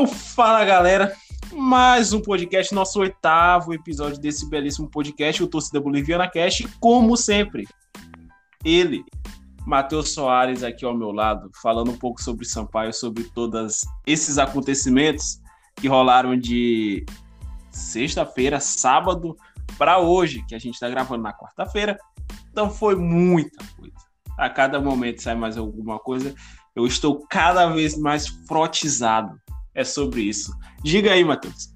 Então, fala galera, mais um podcast, nosso oitavo episódio desse belíssimo podcast, o Torcida Boliviana Cast, como sempre, ele, Matheus Soares, aqui ao meu lado, falando um pouco sobre Sampaio, sobre todos esses acontecimentos que rolaram de sexta-feira, sábado, para hoje, que a gente está gravando na quarta-feira. Então foi muita coisa. A cada momento sai mais alguma coisa. Eu estou cada vez mais frotizado é sobre isso. Diga aí, Matheus.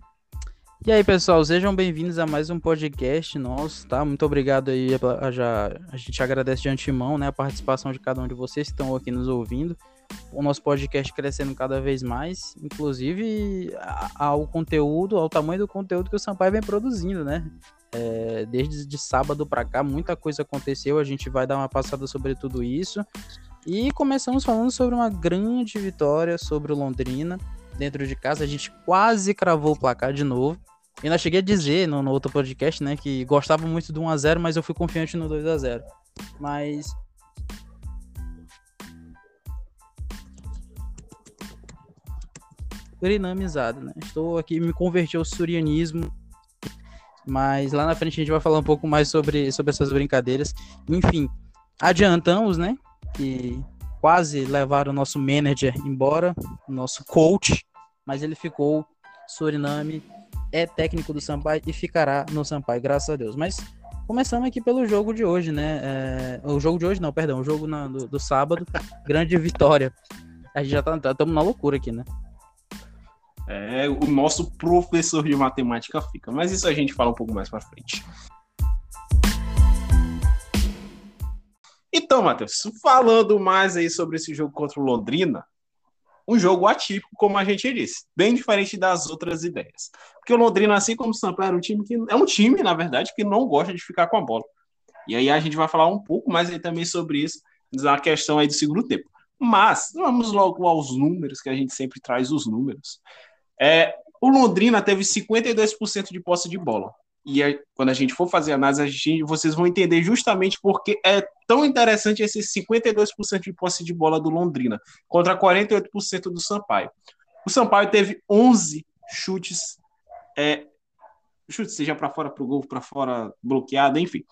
E aí, pessoal, sejam bem-vindos a mais um podcast nosso, tá? Muito obrigado aí, a, a gente agradece de antemão, né, a participação de cada um de vocês que estão aqui nos ouvindo. O nosso podcast crescendo cada vez mais, inclusive ao conteúdo, ao tamanho do conteúdo que o Sampaio vem produzindo, né? É, desde de sábado para cá, muita coisa aconteceu, a gente vai dar uma passada sobre tudo isso. E começamos falando sobre uma grande vitória sobre o Londrina, dentro de casa. A gente quase cravou o placar de novo. E ainda cheguei a dizer no, no outro podcast, né, que gostava muito do 1x0, mas eu fui confiante no 2x0. Mas. Surinamizado, né? Estou aqui, me converti ao surianismo. Mas lá na frente a gente vai falar um pouco mais sobre, sobre essas brincadeiras. Enfim, adiantamos, né? Que quase levaram o nosso manager embora, nosso coach, mas ele ficou. Suriname é técnico do Sampaio e ficará no Sampaio, graças a Deus. Mas começando aqui pelo jogo de hoje, né? É, o jogo de hoje, não, perdão, o jogo na, do, do, sábado, grande vitória. A gente já tá, estamos tá, na loucura aqui, né? É, o nosso professor de matemática fica, mas isso a gente fala um pouco mais para frente. Então, Matheus, falando mais aí sobre esse jogo contra o Londrina, um jogo atípico, como a gente disse, bem diferente das outras ideias. Porque o Londrina, assim como o Sampaio, era um time que é um time, na verdade, que não gosta de ficar com a bola. E aí a gente vai falar um pouco mais aí também sobre isso, na questão aí do segundo tempo. Mas vamos logo aos números, que a gente sempre traz os números. É, o Londrina teve 52% de posse de bola e aí, quando a gente for fazer a análise, a gente, vocês vão entender justamente porque é tão interessante esse 52% de posse de bola do Londrina contra 48% do Sampaio. O Sampaio teve 11 chutes, é, chutes seja para fora, para o gol, para fora, bloqueado, enfim.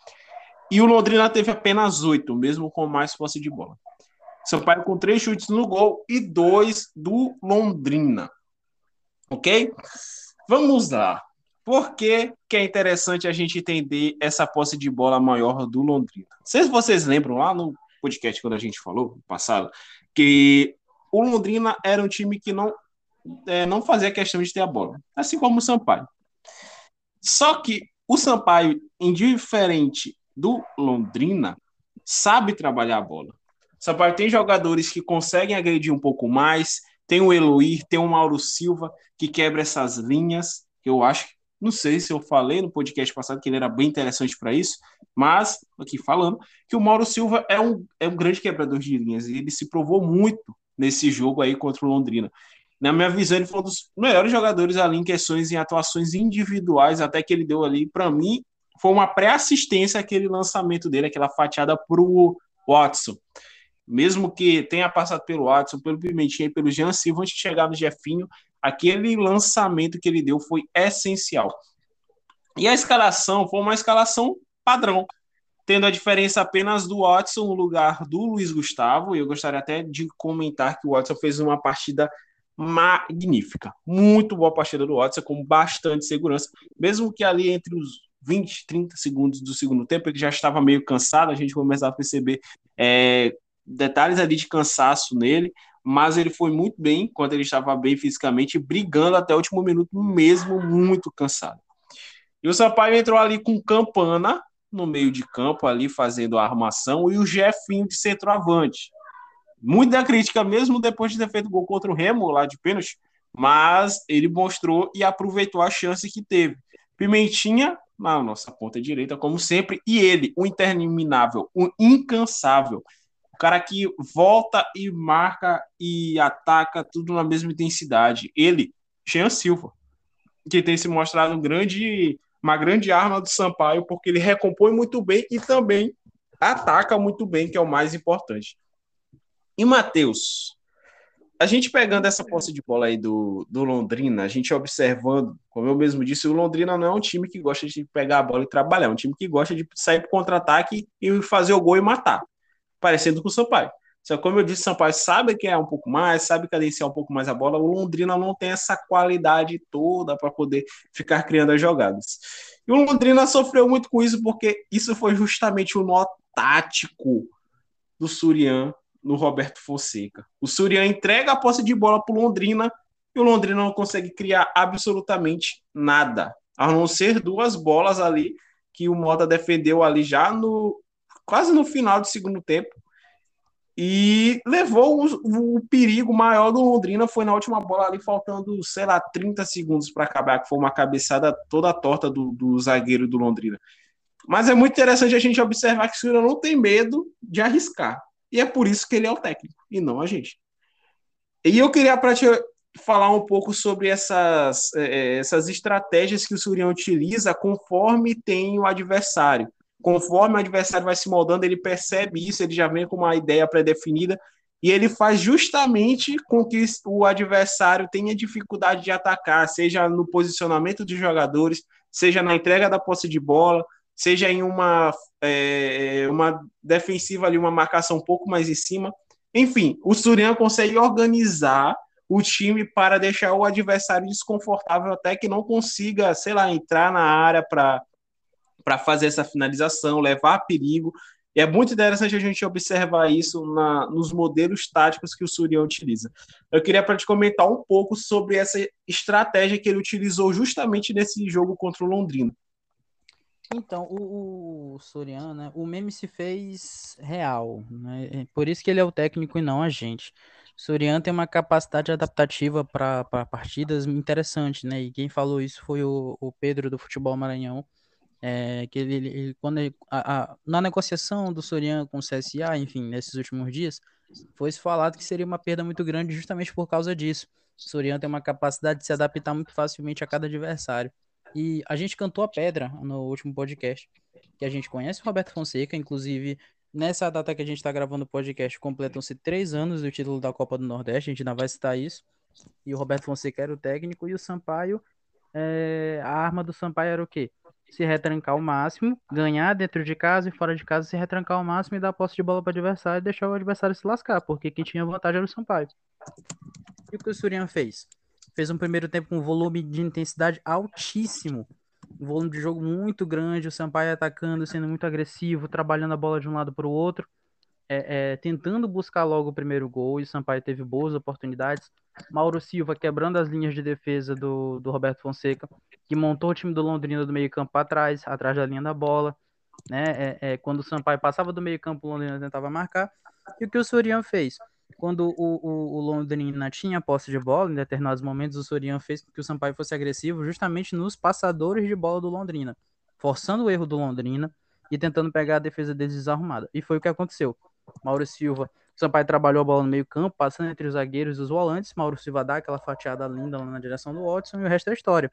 E o Londrina teve apenas 8, mesmo com mais posse de bola. Sampaio com três chutes no gol e dois do Londrina. Ok? Vamos lá. Por que, que, é interessante a gente entender essa posse de bola maior do Londrina? Não sei se vocês lembram lá no podcast quando a gente falou no passado que o Londrina era um time que não, é, não fazia questão de ter a bola, assim como o Sampaio. Só que o Sampaio, indiferente do Londrina, sabe trabalhar a bola. O Sampaio tem jogadores que conseguem agredir um pouco mais, tem o Eloir, tem o Mauro Silva que quebra essas linhas, que eu acho não sei se eu falei no podcast passado que ele era bem interessante para isso, mas aqui falando que o Mauro Silva é um, é um grande quebrador de linhas e ele se provou muito nesse jogo aí contra o Londrina. Na minha visão, ele foi um dos melhores jogadores ali em questões em atuações individuais, até que ele deu ali, para mim, foi uma pré-assistência aquele lançamento dele, aquela fatiada para o Watson. Mesmo que tenha passado pelo Watson, pelo Pimentinha e pelo Jean Silva, antes de chegar no Jefinho, aquele lançamento que ele deu foi essencial. E a escalação foi uma escalação padrão, tendo a diferença apenas do Watson no lugar do Luiz Gustavo. Eu gostaria até de comentar que o Watson fez uma partida magnífica. Muito boa partida do Watson, com bastante segurança, mesmo que ali entre os 20, 30 segundos do segundo tempo, ele já estava meio cansado, a gente começava a perceber é, detalhes ali de cansaço nele, mas ele foi muito bem quando ele estava bem fisicamente, brigando até o último minuto, mesmo muito cansado. E o Sampaio entrou ali com Campana no meio de campo, ali fazendo a armação, e o Jefinho de centroavante. Muita crítica, mesmo depois de ter feito gol contra o Remo lá de pênalti, mas ele mostrou e aproveitou a chance que teve. Pimentinha na nossa ponta direita, como sempre, e ele, o interminável, o incansável, cara que volta e marca e ataca tudo na mesma intensidade. Ele, Jean Silva, que tem se mostrado um grande, uma grande arma do Sampaio, porque ele recompõe muito bem e também ataca muito bem, que é o mais importante. E Matheus, a gente pegando essa posse de bola aí do, do Londrina, a gente observando, como eu mesmo disse, o Londrina não é um time que gosta de pegar a bola e trabalhar, é um time que gosta de sair para contra-ataque e fazer o gol e matar, parecendo com o Sampaio. Só que, como eu disse, o Sampaio sabe que é um pouco mais, sabe cadenciar um pouco mais a bola. O Londrina não tem essa qualidade toda para poder ficar criando as jogadas. E o Londrina sofreu muito com isso, porque isso foi justamente o nó tático do Surian no Roberto Fonseca. O Surian entrega a posse de bola para o Londrina e o Londrina não consegue criar absolutamente nada, a não ser duas bolas ali que o Mota defendeu ali já no quase no final do segundo tempo e levou o, o, perigo maior do Londrina foi na última bola ali faltando, sei lá, 30 segundos para acabar, que foi uma cabeçada toda torta do, do zagueiro do Londrina. Mas é muito interessante a gente observar que o Surian não tem medo de arriscar. E é por isso que ele é o técnico, e não a gente. E eu queria para te falar um pouco sobre essas, é, é, essas estratégias que o Surian utiliza conforme tem o adversário. Conforme o adversário vai se moldando, ele percebe isso, ele já vem com uma ideia pré-definida e ele faz justamente com que o adversário tenha dificuldade de atacar, seja no posicionamento dos jogadores, seja na entrega da posse de bola, seja em uma, é, uma defensiva ali, uma marcação um pouco mais em cima. Enfim, o Surian consegue organizar o time para deixar o adversário desconfortável até que não consiga, sei lá, entrar na área para para fazer essa finalização, levar perigo. E é muito interessante a gente observar isso na, nos modelos táticos que o Surian utiliza. Eu queria para te comentar um pouco sobre essa estratégia que ele utilizou justamente nesse jogo contra o Londrina. Então, o, o Soriano, né, o meme se fez real, né? É por isso que ele é o técnico e não a gente. O Soriano tem uma capacidade adaptativa para partidas interessante, né? E quem falou isso foi o, o Pedro do Futebol Maranhão, é, que ele, ele quando ele, a, a, na negociação do Soriano com o CSA, enfim, nesses últimos dias, foi falado que seria uma perda muito grande justamente por causa disso. O Soriano tem uma capacidade de se adaptar muito facilmente a cada adversário. E a gente cantou a pedra no último podcast, que a gente conhece o Roberto Fonseca, inclusive nessa data que a gente está gravando o podcast, completam-se três anos do título da Copa do Nordeste, a gente ainda vai citar isso. E o Roberto Fonseca era o técnico, e o Sampaio, é... a arma do Sampaio era o quê? Se retrancar o máximo, ganhar dentro de casa e fora de casa, se retrancar o máximo e dar posse de bola para o adversário e deixar o adversário se lascar, porque quem tinha vantagem era o Sampaio. E o que o Surian fez? fez um primeiro tempo com um volume de intensidade altíssimo. Um volume de jogo muito grande, o Sampaio atacando, sendo muito agressivo, trabalhando a bola de um lado para o outro, é, é, tentando buscar logo o primeiro gol, e o Sampaio teve boas oportunidades. Mauro Silva quebrando as linhas de defesa do, do Roberto Fonseca, que montou o time do Londrina do meio campo para trás, atrás da linha da bola. Né? É, é, quando o Sampaio passava do meio campo, o Londrina tentava marcar. E o que o Sorian fez? quando o, o, o, Londrina tinha posse de bola, em determinados momentos o Soriano fez que o Sampaio fosse agressivo justamente nos passadores de bola do Londrina, forçando o erro do Londrina e tentando pegar a defesa deles desarrumada. E foi o que aconteceu. Mauro Silva, Sampaio trabalhou a bola no meio campo, passando entre os zagueiros e os volantes, Mauro Silva dá aquela fatiada linda lá na direção do Watson e o resto é história.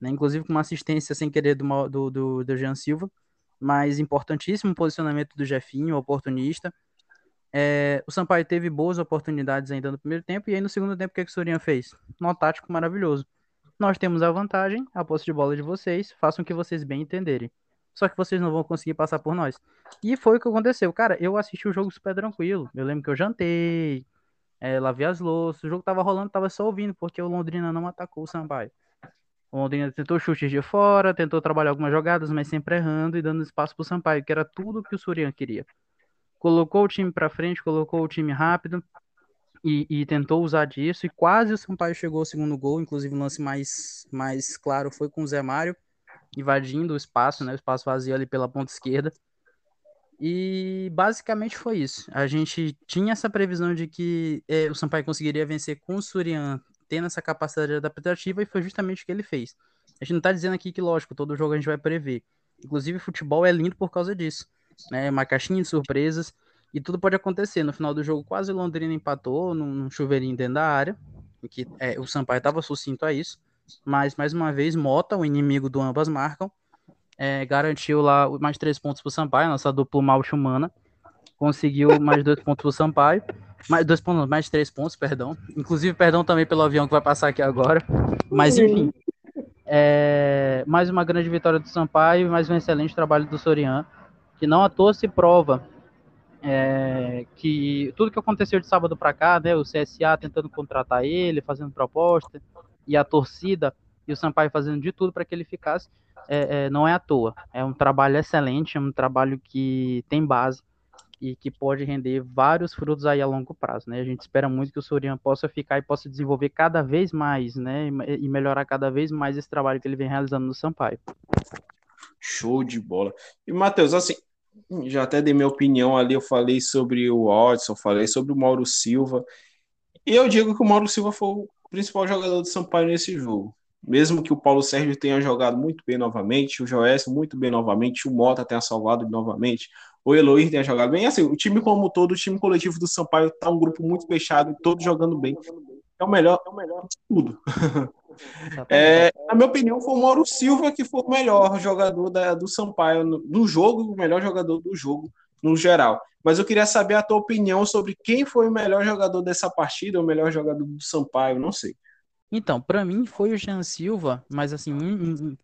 Né? Inclusive com uma assistência sem querer do, do, do, do Jean Silva, mas importantíssimo posicionamento do Jefinho, oportunista, é, o Sampaio teve boas oportunidades ainda no primeiro tempo, e aí no segundo tempo o que, é que o Sorinha fez? Um tático maravilhoso. Nós temos a vantagem, a posse de bola de vocês, façam o que vocês bem entenderem. Só que vocês não vão conseguir passar por nós. E foi o que aconteceu. Cara, eu assisti o jogo super tranquilo. Eu lembro que eu jantei, é, lavei as louças, o jogo tava rolando, tava só ouvindo, porque o Londrina não atacou o Sampaio. O Londrina tentou chutes de fora, tentou trabalhar algumas jogadas, mas sempre errando e dando espaço pro Sampaio, que era tudo que o Surian queria colocou o time para frente, colocou o time rápido e, e, tentou usar disso. E quase o Sampaio chegou ao segundo gol. Inclusive, o lance mais, mais claro foi com o Zé Mário invadindo o espaço, né? O espaço vazio ali pela ponta esquerda. E basicamente foi isso. A gente tinha essa previsão de que é, o Sampaio conseguiria vencer com o Surian, tendo essa capacidade adaptativa, e foi justamente o que ele fez. A gente não está dizendo aqui que, lógico, todo jogo a gente vai prever. Inclusive, futebol é lindo por causa disso né? Uma caixinha de surpresas e tudo pode acontecer. No final do jogo, quase o Londrina empatou num chuveirinho dentro da área, que é, o Sampaio estava sucinto a isso. Mas, mais uma vez, Mota, o inimigo do ambas marcam, é, garantiu lá mais três pontos para o Sampaio, nossa dupla malte humana. Conseguiu mais dois pontos para o Sampaio. Mais dois pontos, mais três pontos, perdão. Inclusive, perdão também pelo avião que vai passar aqui agora. Mas enfim. É, mais uma grande vitória do Sampaio e mais um excelente trabalho do Sorian, que não à toa se prova é, que tudo que aconteceu de sábado para cá, né, o CSA tentando contratar ele, fazendo proposta, e a torcida e o Sampaio fazendo de tudo para que ele ficasse, é, é, não é à toa. É um trabalho excelente, é um trabalho que tem base e que pode render vários frutos aí a longo prazo, né? A gente espera muito que o Soriano possa ficar e possa desenvolver cada vez mais, né? E melhorar cada vez mais esse trabalho que ele vem realizando no Sampaio. Show de bola. E, Matheus, assim, já até dei minha opinião ali, eu falei sobre o Watson, falei sobre o Mauro Silva. E eu digo que o Mauro Silva foi principal jogador do Sampaio nesse jogo. Mesmo que o Paulo Sérgio tenha jogado muito bem novamente, o Joécio muito bem novamente, o Mota tenha salvado novamente, o Eloir tenha jogado bem. Assim, o time como todo, o time coletivo do Sampaio está um grupo muito fechado, todos jogando bem. É o melhor, é o melhor de tudo. É, na minha opinião, foi o Mauro Silva que foi o melhor jogador da, do Sampaio no, no jogo, o melhor jogador do jogo no geral. Mas eu queria saber a tua opinião sobre quem foi o melhor jogador dessa partida, o melhor jogador do Sampaio, não sei. Então, para mim foi o Jean Silva, mas assim,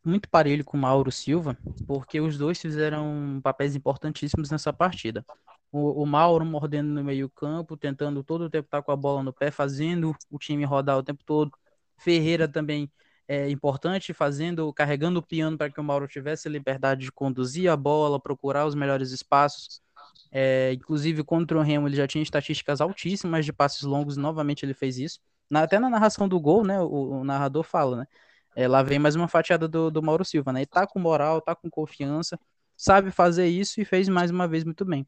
muito parelho com o Mauro Silva, porque os dois fizeram papéis importantíssimos nessa partida. O, o Mauro mordendo no meio-campo, tentando todo o tempo estar com a bola no pé, fazendo o time rodar o tempo todo. Ferreira também é importante, fazendo, carregando o piano para que o Mauro tivesse liberdade de conduzir a bola, procurar os melhores espaços. É, inclusive contra o Remo ele já tinha estatísticas altíssimas de passes longos, e novamente ele fez isso. Na, até na narração do gol, né, o, o narrador fala, né? É, lá vem mais uma fatiada do, do Mauro Silva, né? Ele tá com moral, tá com confiança, sabe fazer isso e fez mais uma vez muito bem.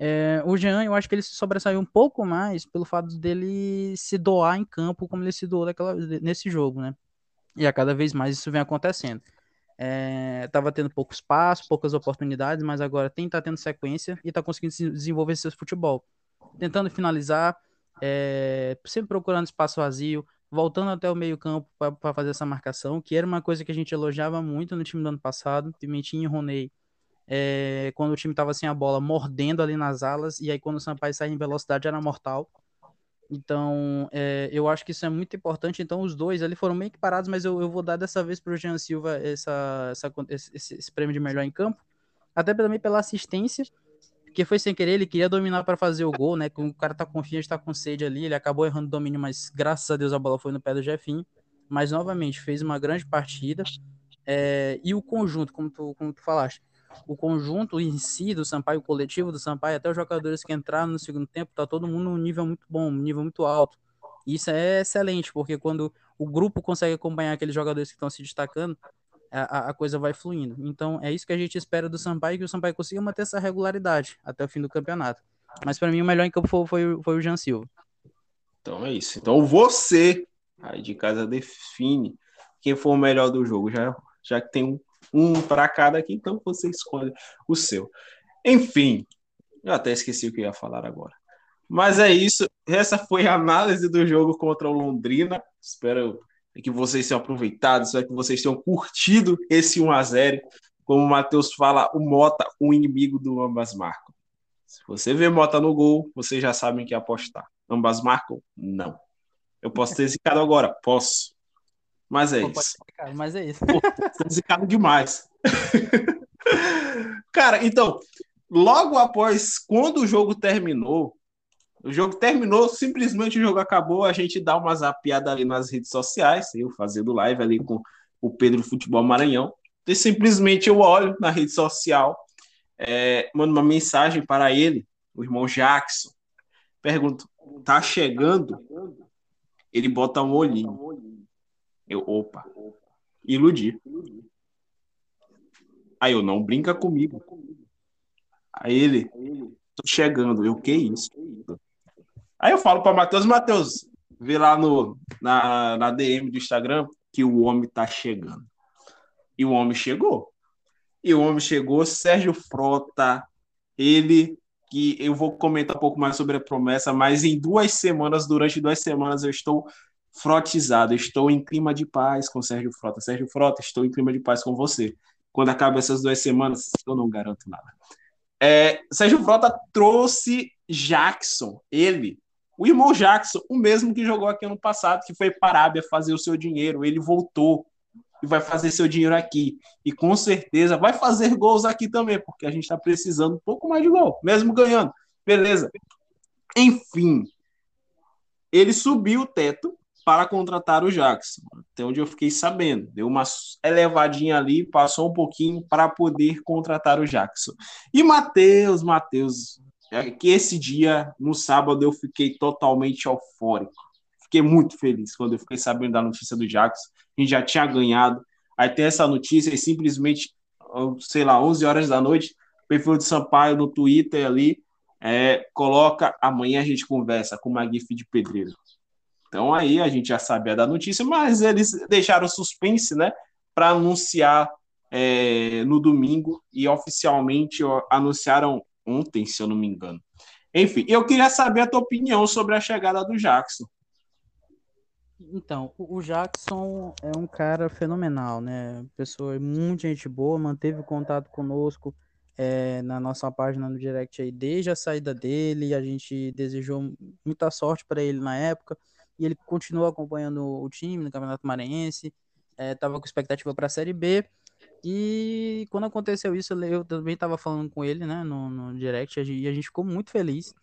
É, o Jean, eu acho que ele se sobressaiu um pouco mais pelo fato dele se doar em campo como ele se doou daquela, nesse jogo, né? E a cada vez mais isso vem acontecendo. É, tava tendo pouco espaço, poucas oportunidades, mas agora tem tá tendo sequência e tá conseguindo desenvolver seu futebol. Tentando finalizar, é, sempre procurando espaço vazio, voltando até o meio-campo para fazer essa marcação, que era uma coisa que a gente elogiava muito no time do ano passado. Pimentinho e Roney, é, quando o time estava sem a bola, mordendo ali nas alas, e aí quando o Sampaio sai em velocidade era mortal. Então, é, eu acho que isso é muito importante. Então, os dois ali foram meio que parados, mas eu, eu vou dar dessa vez para o Jean Silva essa, essa esse, esse, prêmio de melhor em campo, até também pela assistência porque foi sem querer, ele queria dominar para fazer o gol, né? O cara tá confiante, tá com sede ali, ele acabou errando o domínio, mas graças a Deus a bola foi no pé do Jefinho. Mas novamente fez uma grande partida. É, e o conjunto, como tu, como tu falaste, o conjunto em si do Sampaio, o coletivo do Sampaio, até os jogadores que entraram no segundo tempo, tá todo mundo num nível muito bom, um nível muito alto. Isso é excelente, porque quando o grupo consegue acompanhar aqueles jogadores que estão se destacando, a, a, coisa vai fluindo. Então é isso que a gente espera do Sampaio, que o Sampaio consiga manter essa regularidade até o fim do campeonato. Mas para mim o melhor em campo foi, foi, foi o Jean Silva. Então é isso. Então você aí de casa define quem for o melhor do jogo. Já, já que tem um, um para cada aqui, então você escolhe o seu. Enfim, eu até esqueci o que ia falar agora. Mas é isso. Essa foi a análise do jogo contra o Londrina. Espero que vocês tenham aproveitado, espero que vocês tenham curtido esse 1 a 0 Como o Matheus fala, o Mota, o inimigo do ambas marcam. Se você vê Mota no gol, vocês já sabem que apostar. Ambas marcam? Não. Eu posso ter zicado agora? Posso. Mas é isso. Mas é isso. Tô zicado demais. Cara, então, logo após, quando o jogo terminou, o jogo terminou, simplesmente o jogo acabou, a gente dá uma zapiada ali nas redes sociais, eu fazendo live ali com o Pedro Futebol Maranhão. E simplesmente eu olho na rede social, é, mando uma mensagem para ele, o irmão Jackson. Pergunto, tá chegando? Ele bota um olhinho. Eu, opa, iludi. Aí eu, não brinca comigo. Aí ele, tô chegando. Eu, que isso? Aí eu falo para Matheus, Matheus, vê lá no, na, na DM do Instagram que o homem tá chegando. E o homem chegou. E o homem chegou, Sérgio Frota, ele que eu vou comentar um pouco mais sobre a promessa, mas em duas semanas, durante duas semanas, eu estou frotizado, estou em clima de paz com Sérgio Frota. Sérgio Frota, estou em clima de paz com você. Quando acaba essas duas semanas, eu não garanto nada. É, Sérgio Frota trouxe Jackson, ele, O irmão Jackson, o mesmo que jogou aqui ano passado, que foi para a Arábia fazer o seu dinheiro, ele voltou e vai fazer seu dinheiro aqui. E com certeza vai fazer gols aqui também, porque a gente está precisando um pouco mais de gol, mesmo ganhando. Beleza. Enfim, ele subiu o teto para contratar o Jackson. Até onde eu fiquei sabendo. Deu uma elevadinha ali, passou um pouquinho para poder contratar o Jackson. E Matheus, Matheus, é que esse dia, no sábado, eu fiquei totalmente eufórico. Fiquei muito feliz quando eu fiquei sabendo da notícia do Jackson. A gente já tinha ganhado. Aí tem essa notícia e simplesmente, sei lá, 11 horas da noite, o perfil de Sampaio no Twitter ali, é, coloca amanhã a gente conversa com uma GIF de pedreiro. Então aí a gente já sabia da notícia, mas eles deixaram suspense, né, para anunciar é, no domingo e oficialmente anunciaram ontem, se eu não me engano. Enfim, eu queria saber a tua opinião sobre a chegada do Jackson. Então, o Jackson é um cara fenomenal, né? Pessoa muito gente boa, manteve contato conosco é, na nossa página no direct aí desde a saída dele. A gente desejou muita sorte para ele na época e ele continuou acompanhando o time no Campeonato Maranhense, estava é, com expectativa para a Série B. E quando aconteceu isso, eu também estava falando com ele, né, no, no direct, e a gente ficou muito feliz.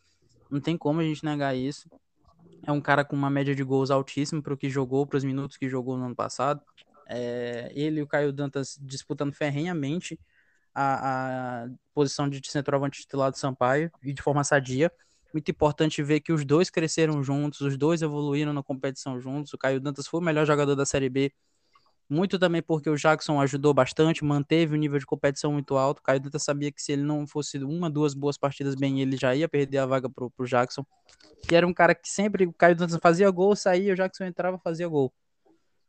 Não tem como a gente negar isso. É um cara com uma média de gols altíssima para o que jogou, para os minutos que jogou no ano passado. É, ele e o Caio Dantas disputando ferrenhamente a, a posição de centroavante titular do Sampaio e de forma sadia muito importante ver que os dois cresceram juntos, os dois evoluíram na competição juntos. O Caio Dantas foi o melhor jogador da Série B, muito também porque o Jackson ajudou bastante, manteve o nível de competição muito alto. O Caio Dantas sabia que se ele não fosse uma, duas boas partidas bem, ele já ia perder a vaga pro, pro Jackson. Que era um cara que sempre o Caio Dantas fazia gol, saía, o Jackson entrava, fazia gol.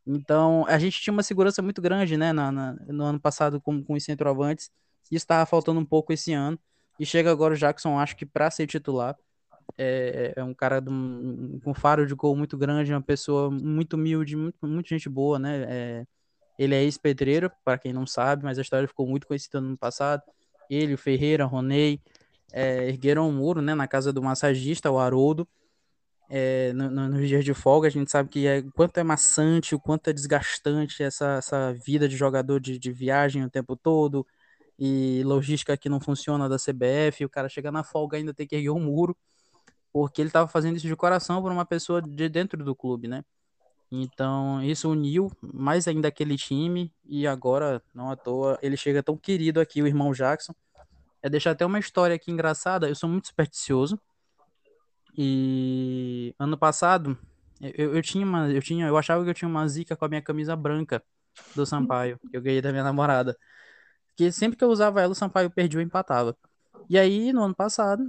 Então, a gente tinha uma segurança muito grande, né, na, na no ano passado com, com os centroavantes. Isso estava faltando um pouco esse ano. E chega agora o Jackson, acho que para ser titular é, é um cara de um, com faro de gol muito grande, uma pessoa muito humilde, muito, muito gente boa, né? É, ele é ex-pedreiro, para quem não sabe, mas a história ficou muito conhecida no passado. Ele, o Ferreira, o Ronei, é, ergueram um muro né, na casa do massagista, o Haroldo. É, no, no, nos dias de folga, a gente sabe que é, quanto é maçante, o quanto é desgastante essa, essa vida de jogador de, de viagem o tempo todo, e logística que não funciona da CBF, o cara chega na folga ainda tem que erguer um muro porque ele estava fazendo isso de coração por uma pessoa de dentro do clube, né? Então, isso uniu mais ainda aquele time e agora, não à toa, ele chega tão querido aqui, o irmão Jackson. É deixar até uma história aqui engraçada, eu sou muito supersticioso. E ano passado, eu, eu tinha uma, eu tinha, eu achava que eu tinha uma zica com a minha camisa branca do Sampaio, que eu ganhei da minha namorada. Que sempre que eu usava ela, o Sampaio perdia ou empatava. E aí, no ano passado,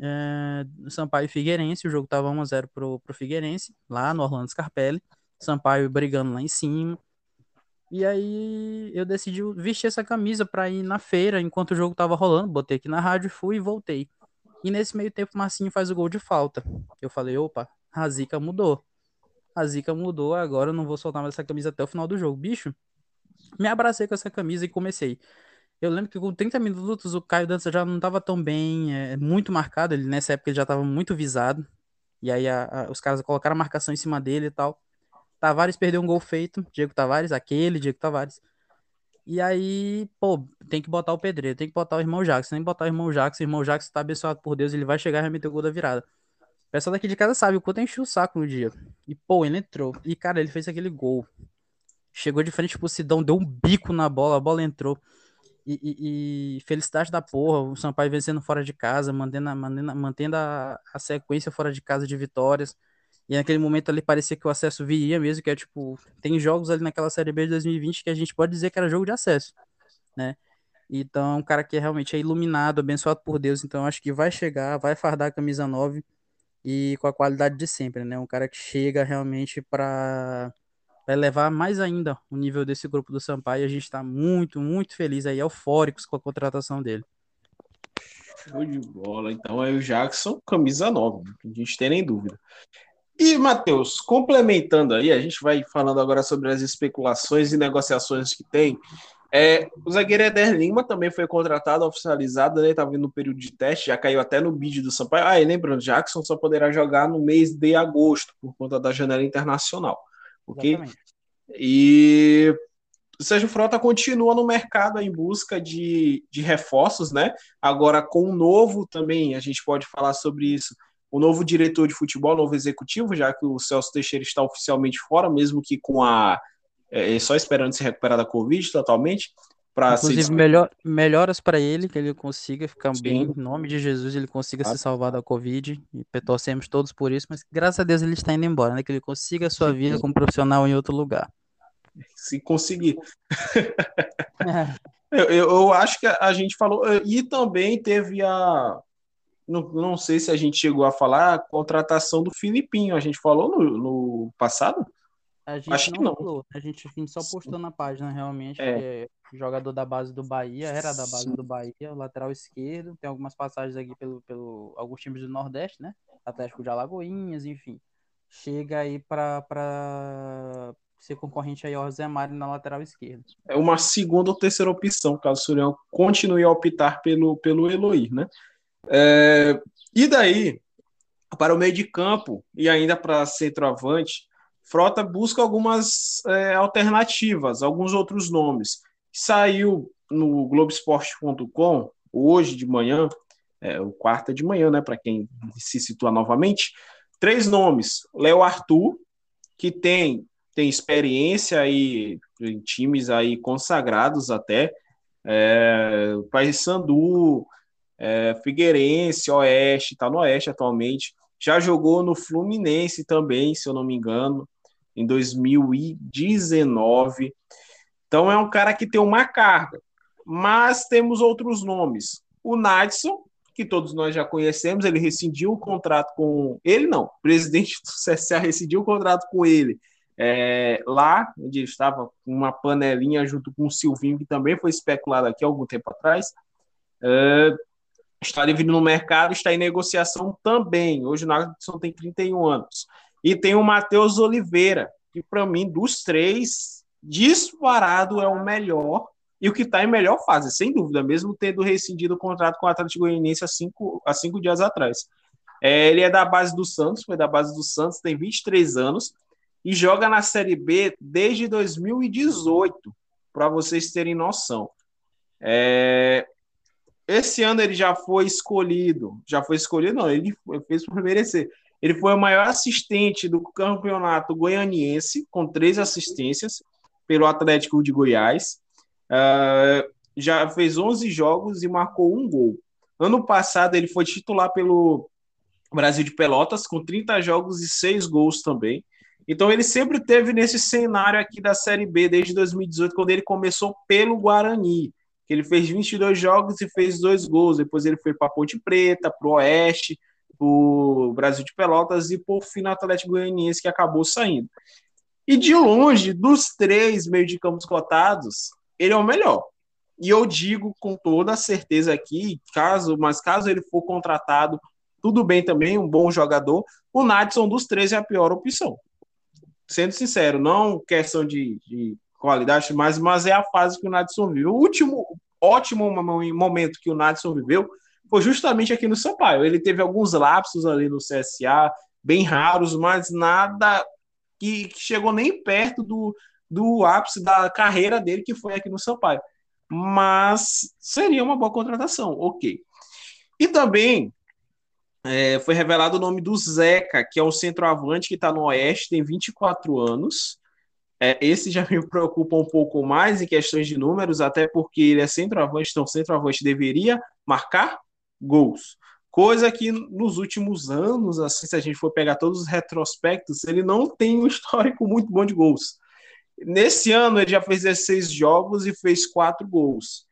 é, Sampaio e Figueirense, o jogo tava 1x0 pro, pro Figueirense, lá no Orlando Scarpelli, Sampaio brigando lá em cima, e aí eu decidi vestir essa camisa para ir na feira enquanto o jogo tava rolando, botei aqui na rádio, fui e voltei. E nesse meio tempo o Marcinho faz o gol de falta. Eu falei, opa, a zica mudou. A zica mudou, agora eu não vou soltar mais essa camisa até o final do jogo. Bicho, me abracei com essa camisa e comecei. Eu lembro que com 30 minutos o Caio Dantas já não estava tão bem, é, muito marcado. Ele, nessa época ele já estava muito visado. E aí a, a, os caras colocaram a marcação em cima dele e tal. Tavares perdeu um gol feito. Diego Tavares, aquele Diego Tavares. E aí, pô, tem que botar o pedreiro, tem que botar o irmão Jackson, tem que botar o irmão Jackson. O irmão Jackson tá abençoado por Deus, ele vai chegar e remeter o gol da virada. O pessoal daqui de casa sabe o quanto encheu o saco no dia. E, pô, ele entrou. E, cara, ele fez aquele gol. Chegou de frente pro Sidão, deu um bico na bola, a bola entrou. E, e, e, felicidade da porra, o Sampaio vencendo fora de casa, mantendo, mantendo, mantendo a, a, sequência fora de casa de vitórias. E naquele momento ali parecia que o acesso viria mesmo, que é tipo, tem jogos ali naquela Série B de 2020 que a gente pode dizer que era jogo de acesso, né? Então, é um cara que realmente é iluminado, abençoado por Deus, então acho que vai chegar, vai fardar a camisa 9 e com a qualidade de sempre, né? Um cara que chega realmente para vai levar mais ainda o nível desse grupo do Sampaio. A gente está muito, muito feliz aí, eufóricos com a contratação dele. Show de bola. Então é o Jackson, camisa nova, a gente tem nem dúvida. E, Matheus, complementando aí, a gente vai falando agora sobre as especulações e negociações que tem. É, o zagueiro Eder Lima também foi contratado, oficializado, né? Vindo no período de teste, já caiu até no bid do Sampaio. Ah, e lembrando, Jackson só poderá jogar no mês de agosto, por conta da janela internacional. Ok? Exatamente. E o Sérgio Frota continua no mercado em busca de, de reforços, né? Agora, com o novo também, a gente pode falar sobre isso. O novo diretor de futebol, novo executivo, já que o Celso Teixeira está oficialmente fora, mesmo que com a é, só esperando se recuperar da Covid totalmente. Inclusive, se... melhor, melhoras para ele, que ele consiga ficar Sim. bem, em nome de Jesus, ele consiga ah. se salvar da Covid, e torcemos todos por isso, mas graças a Deus ele está indo embora, né? Que ele consiga a sua Sim. vida como profissional em outro lugar. Se conseguir. É. eu, eu acho que a gente falou, e também teve a. Não, não sei se a gente chegou a falar a contratação do Filipinho. A gente falou no, no passado? A gente Acho não, que não. Falou, a gente, a gente só postou na página realmente, é jogador da base do Bahia, era da base Sim. do Bahia, lateral esquerdo, tem algumas passagens aqui pelo, pelo alguns times do Nordeste, né? Atlético de Alagoinhas, enfim. Chega aí para ser concorrente aí ao Zé Mário na lateral esquerda. É uma segunda ou terceira opção, caso o Surião continue a optar pelo, pelo Eloy, né? É, e daí, para o meio de campo e ainda para centroavante, Frota busca algumas é, alternativas, alguns outros nomes. Saiu no Globoesporte.com hoje de manhã, é, o quarta de manhã, né, para quem se situa novamente, três nomes. Léo Arthur, que tem tem experiência aí em times aí consagrados até, é, Paysandu, é, Figueirense, Oeste, está no Oeste atualmente, já jogou no Fluminense também, se eu não me engano, em 2019. Então é um cara que tem uma carga. Mas temos outros nomes. O Nadson, que todos nós já conhecemos, ele rescindiu o contrato com ele, não, o presidente do CSA rescindiu o contrato com ele. É, lá, onde ele estava com uma panelinha junto com o Silvinho, que também foi especulado aqui algum tempo atrás. É, está livre no mercado, está em negociação também. Hoje o Nadson tem 31 anos. E tem o Matheus Oliveira, que para mim, dos três, disparado é o melhor e o que está em melhor fase, sem dúvida, mesmo tendo rescindido o contrato com o Atlético Goianiense há cinco, há cinco dias atrás. É, ele é da base do Santos, foi da base do Santos, tem 23 anos e joga na Série B desde 2018, para vocês terem noção. É, esse ano ele já foi escolhido, já foi escolhido, não, ele fez por merecer. Ele foi o maior assistente do campeonato goianiense, com três assistências pelo Atlético de Goiás. Uh, já fez 11 jogos e marcou um gol. Ano passado, ele foi titular pelo Brasil de Pelotas, com 30 jogos e 6 gols também. Então, ele sempre teve nesse cenário aqui da Série B, desde 2018, quando ele começou pelo Guarani. Que ele fez 22 jogos e fez dois gols. Depois, ele foi para Ponte Preta, para o Oeste o Brasil de Pelotas e por fim no Atlético Goianiense que acabou saindo. E de longe, dos três meio de campos cotados, ele é o melhor. E eu digo com toda certeza aqui, caso, mas caso ele for contratado, tudo bem também, um bom jogador, o Nadson dos três é a pior opção. Sendo sincero, não questão de, de qualidade, mas, mas é a fase que o Nadson vive. O último ótimo momento que o Nadson viveu foi justamente aqui no Sampaio. Ele teve alguns lapsos ali no CSA, bem raros, mas nada que, que chegou nem perto do, do ápice da carreira dele, que foi aqui no Sampaio. Mas seria uma boa contratação, ok. E também é, foi revelado o nome do Zeca, que é um centroavante que está no Oeste, tem 24 anos. É, esse já me preocupa um pouco mais em questões de números, até porque ele é centroavante, então centroavante deveria marcar gols. Coisa que nos últimos anos, assim, se a gente for pegar todos os retrospectos, ele não tem um histórico muito bom de gols. Nesse ano ele já fez 16 jogos e fez 4 gols.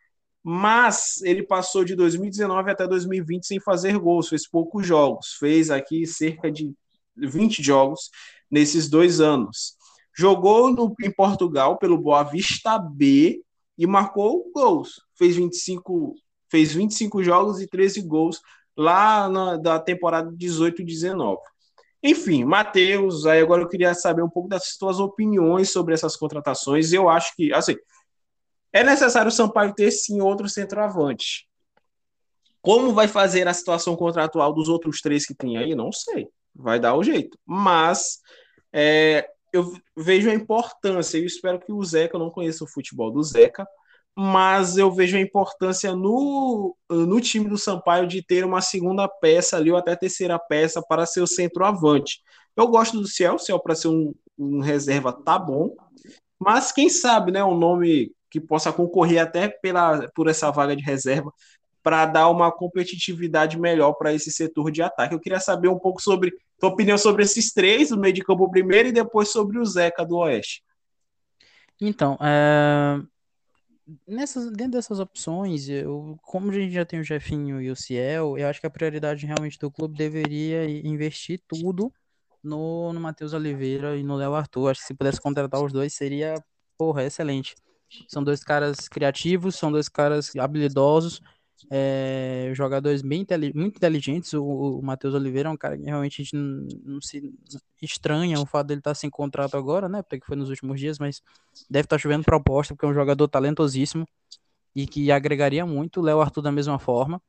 Mas ele passou de 2019 até 2020 sem fazer gols, fez poucos jogos, fez aqui cerca de 20 jogos nesses dois anos. Jogou no, em Portugal pelo Boa Vista B e marcou gols. Fez 25 fez 25 jogos e 13 gols lá na, da temporada 18-19. Enfim, Matheus, aí agora eu queria saber um pouco das suas opiniões sobre essas contratações. Eu acho que, assim, É necessário o Sampaio ter sim outro centroavante. Como vai fazer a situação contratual dos outros três que tem aí? Não sei. Vai dar o jeito. Mas é, eu vejo a importância, eu espero que o Zeca, eu não conheço o futebol do Zeca, mas eu vejo a importância no, no time do Sampaio de ter uma segunda peça ali, ou até terceira peça para ser o centroavante. Eu gosto do Ciel, o Ciel para ser um, um, reserva tá bom, mas quem sabe, né, um nome que possa concorrer até pela, por essa vaga de reserva para dar uma competitividade melhor para esse setor de ataque. Eu queria saber um pouco sobre tua opinião sobre esses três, o meio de campo primeiro e depois sobre o Zeca do Oeste. Então, é, nessas, dentro dessas opções, eu, como a gente já tem o Jefinho e o Ciel, eu acho que a prioridade realmente do clube deveria investir tudo no, no Matheus Oliveira e no Léo Arthur. Acho que se pudesse contratar os dois seria, porra, excelente. São dois caras criativos, são dois caras habilidosos, é, jogadores bem muito inteligentes. O, o Matheus Oliveira é um cara que realmente a não, não se estranha o fato dele estar sem contrato agora, né? Porque foi nos últimos dias, mas deve estar chovendo proposta, porque é um jogador talentosíssimo e que agregaria muito. Léo Arthur da mesma forma.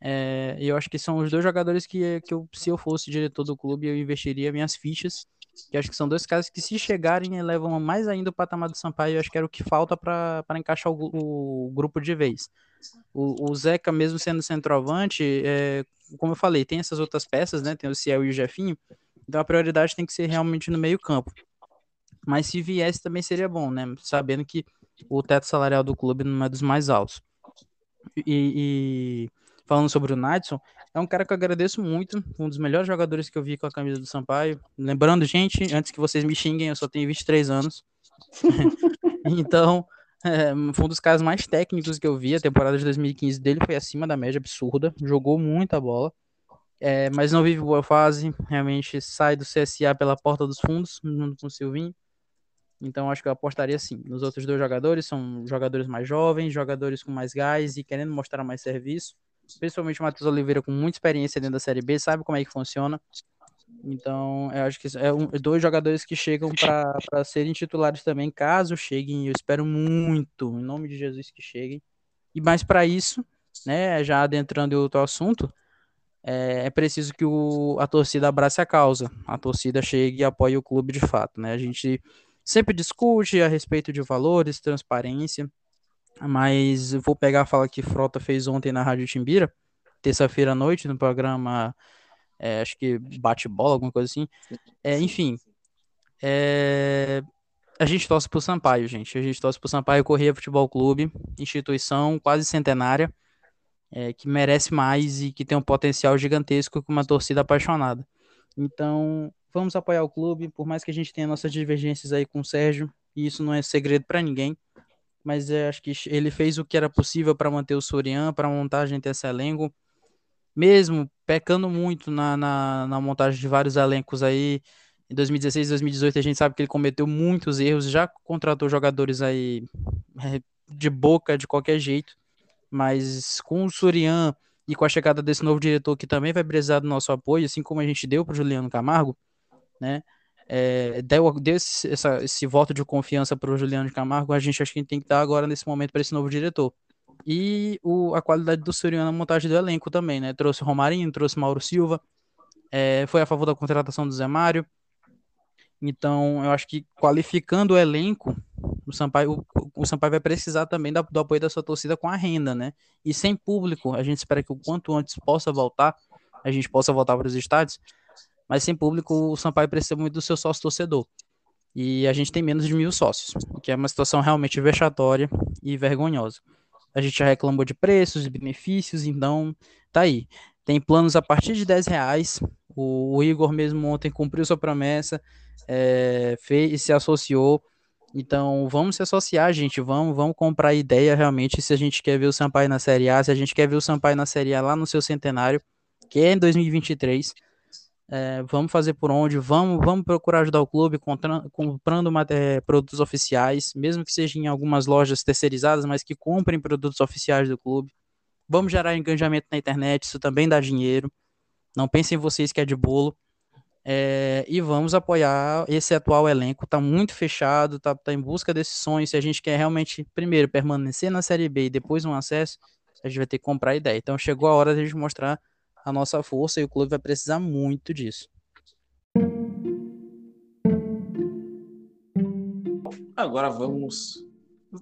É, eu acho que são os dois jogadores que, que eu, se eu fosse diretor do clube, eu investiria minhas fichas. Que acho que são dois caras que, se chegarem, elevam mais ainda o patamar do Sampaio. Eu acho que era o que falta para encaixar o, o grupo de vez. O, o Zeca, mesmo sendo centroavante, é, como eu falei, tem essas outras peças, né? Tem o Ciel e o Jefinho. Então a prioridade tem que ser realmente no meio-campo. Mas se viesse também seria bom, né? Sabendo que o teto salarial do clube não é dos mais altos. E, e falando sobre o Nadson, é um cara que eu agradeço muito, um dos melhores jogadores que eu vi com a camisa do Sampaio. Lembrando, gente, antes que vocês me xinguem, eu só tenho 23 anos. então, é, foi um dos caras mais técnicos que eu vi. A temporada de 2015 dele foi acima da média, absurda. Jogou muita bola. É, mas não vive boa fase. Realmente sai do CSA pela porta dos fundos, junto com o Silvinho. Então acho que eu apostaria sim. Nos outros dois jogadores são jogadores mais jovens, jogadores com mais gás e querendo mostrar mais serviço. Principalmente o Matheus Oliveira com muita experiência dentro da Série B, sabe como é que funciona. Então, eu acho que é um, dois jogadores que chegam para serem titulares também, caso cheguem. Eu espero muito, em nome de Jesus, que cheguem. E mais para isso, né, já adentrando outro assunto, é, é preciso que o, a torcida abrace a causa, a torcida chegue e apoie o clube de fato. Né? A gente sempre discute a respeito de valores, transparência, mas vou pegar a fala que Frota fez ontem na Rádio Timbira, terça-feira à noite, no programa é, acho que bate-bola, alguma coisa assim. É, enfim, é, a gente torce pro Sampaio, gente. A gente torce pro Sampaio Correia Futebol Clube, instituição quase centenária, é, que merece mais e que tem um potencial gigantesco com uma torcida apaixonada. Então, vamos apoiar o clube, por mais que a gente tenha nossas divergências aí com o Sérgio, e isso não é segredo para ninguém, mas é, acho que ele fez o que era possível para manter o Sorian, para montar a gente esse elenco, mesmo pecando muito na, na, na, montagem de vários elencos aí. Em 2016 2018 a gente sabe que ele cometeu muitos erros, já contratou jogadores aí é, de boca de qualquer jeito, mas com o Surian e com a chegada desse novo diretor que também vai precisar do nosso apoio, assim como a gente deu para o Juliano Camargo, né? É, deu, deu esse, essa, esse voto de confiança para o Juliano Camargo, a gente acho que tem que dar agora nesse momento para esse novo diretor e o, a qualidade do Soriano na montagem do elenco também, né? Trouxe Romarinho, trouxe Mauro Silva, é, foi a favor da contratação do Zé Mário. Então, eu acho que qualificando o elenco, o Sampaio, o, o Sampaio vai precisar também da, do apoio da sua torcida com a renda, né? E sem público, a gente espera que o quanto antes possa voltar, a gente possa voltar para os estádios, mas sem público, o Sampaio precisa muito do seu sócio torcedor. E a gente tem menos de mil sócios, o que é uma situação realmente vexatória e vergonhosa. A gente já reclamou de preços, de benefícios, então tá aí. Tem planos a partir de 10 reais. O, o Igor mesmo ontem cumpriu sua promessa, é, fez, se associou. Então vamos se associar, gente. Vamos, vamos comprar ideia realmente se a gente quer ver o Sampaio na Série A, se a gente quer ver o Sampaio na Série A lá no seu centenário, que é em 2023. É, vamos fazer por onde, vamos, vamos procurar ajudar o clube comprando, comprando é, produtos oficiais, mesmo que sejam em algumas lojas terceirizadas, mas que comprem produtos oficiais do clube. Vamos gerar engajamento na internet, isso também dá dinheiro. Não pensem vocês que é de bolo. É, e vamos apoiar esse atual elenco. Tá muito fechado, tá, tá em busca desses sonhos. Se a gente quer realmente, primeiro, permanecer na Série B e depois um acesso, a gente vai ter que comprar ideia. Então chegou a hora de a gente mostrar a nossa força e o clube vai precisar muito disso. Agora vamos.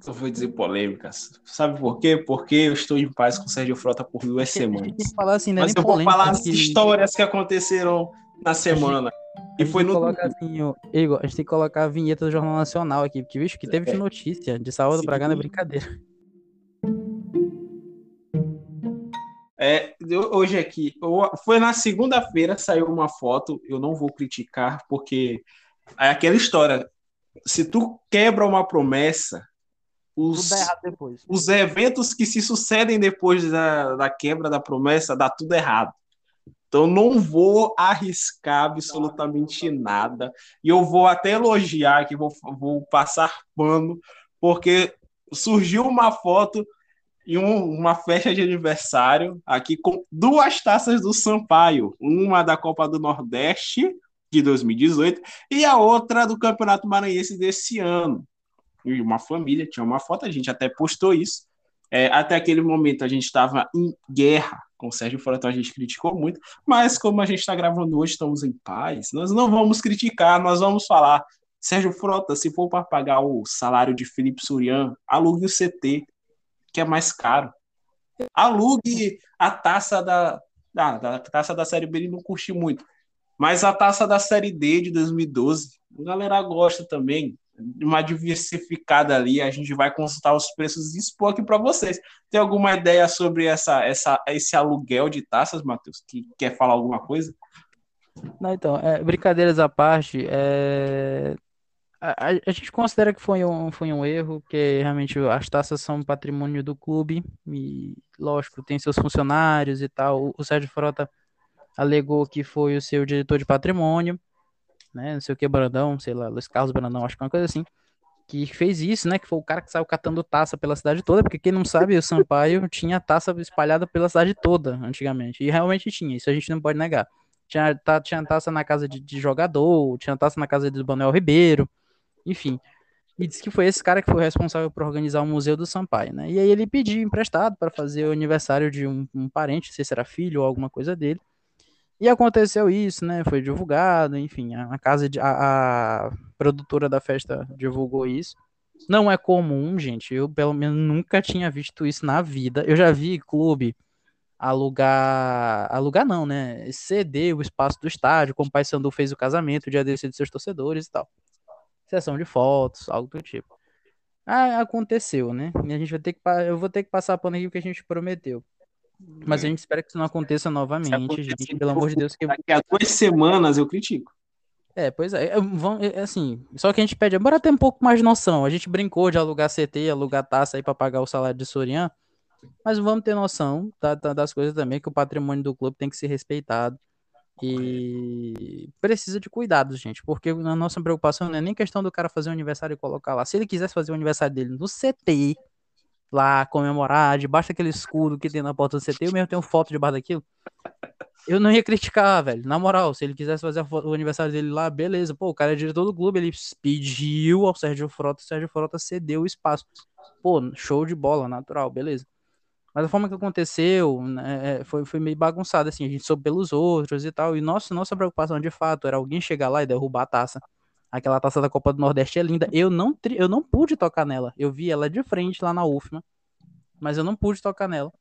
Eu vou dizer polêmicas. Sabe por quê? Porque eu estou em paz com o Sérgio Frota por duas semanas. falar assim, né? Mas eu vou falar as histórias que aconteceram na semana. E foi no. Assim, Igor, a gente tem que colocar a vinheta do Jornal Nacional aqui, porque, viu que teve de é. notícia de sábado pra cá, não é brincadeira. É, hoje aqui, foi na segunda-feira, saiu uma foto, eu não vou criticar, porque é aquela história, se tu quebra uma promessa, os, os eventos que se sucedem depois da, da quebra da promessa, dá tudo errado. Então não vou arriscar absolutamente nada. E eu vou até elogiar que vou, vou passar pano, porque surgiu uma foto em um, uma festa de aniversário aqui com duas taças do Sampaio, uma da Copa do Nordeste de 2018 e a outra do Campeonato Maranhense desse ano. E uma família, tinha uma foto, a gente até postou isso. É, até aquele momento a gente estava em guerra com o Sérgio Frota, a gente criticou muito, mas como a gente está gravando hoje, estamos em paz, nós não vamos criticar, nós vamos falar. Sérgio Frota, se for para pagar o salário de Felipe Surian, alugue o CT, que é mais caro. Alugue a taça da, da, da taça da Série B, não curte muito. Mas a taça da Série D de 2012, a galera gosta também. Uma diversificada ali, a gente vai consultar os preços e expor aqui para vocês. Tem alguma ideia sobre essa, essa, esse aluguel de taças, Matheus? Que quer falar alguma coisa? Não, então, é, brincadeiras à parte, é, a, a, gente considera que foi um, foi um erro, porque realmente as taças são patrimônio do clube, e lógico, tem seus funcionários e tal. O, o Sérgio Frota alegou que foi o seu diretor de patrimônio, né? Não sei o que, Brandão, sei lá, Luiz Carlos Brandão, acho que é uma coisa assim, que fez isso, né? Que foi o cara que saiu catando taça pela cidade toda, porque quem não sabe, o Sampaio tinha taça espalhada pela cidade toda antigamente, e realmente tinha, isso a gente não pode negar. Tinha, tinha taça na casa de, de jogador, tinha taça na casa do Manuel Ribeiro, enfim. E disse que foi esse cara que foi responsável por organizar o Museu do Sampaio, né? E aí ele pediu emprestado para fazer o aniversário de um, um parente, não sei se era filho ou alguma coisa dele. E aconteceu isso, né? Foi divulgado, enfim, a, casa de a, a, produtora da festa divulgou isso. Não é comum, gente. Eu pelo menos nunca tinha visto isso na vida. Eu já vi clube alugar, alugar não, né? Ceder o espaço do estádio, como o Pai Sandu fez o casamento, o dia desse de seus torcedores e tal. Sessão de fotos, algo do tipo. Ah, aconteceu, né? E a gente vai ter que eu vou ter que passar pano aqui o que a gente prometeu. Mas a gente espera que isso não aconteça novamente, gente. Pelo amor de Deus. Que... Daqui a duas semanas eu critico. É, pois é. é assim, só que a gente pede, bora ter um pouco mais de noção. A gente brincou de alugar CT, alugar taça aí para pagar o salário de Sorian, mas vamos ter noção da, da, das coisas também, que o patrimônio do clube tem que ser respeitado. E precisa de cuidados, gente, porque a nossa preocupação não é nem questão do cara fazer um aniversário e colocar lá. Se ele quisesse fazer o aniversário dele no CT, lá comemorar, debaixo daquele escudo que tem na porta do CT, eu mesmo tenho foto debaixo daquilo. Eu não ia criticar, velho. Na moral, se ele quisesse fazer o aniversário dele lá, beleza. Pô, o cara é diretor do clube, ele pediu ao Sérgio Frota, o Sérgio Frota cedeu o espaço. Pô, show de bola, natural, beleza. Mas a forma que aconteceu né, é, foi, foi meio bagunçada, assim, a gente soube pelos outros e tal. E nossa, nossa preocupação de fato era alguém chegar lá e derrubar a taça. Aquela taça da Copa do Nordeste é linda. Eu não, eu não pude tocar nela. Eu vi ela de frente lá na UFMA, mas eu não pude tocar nela.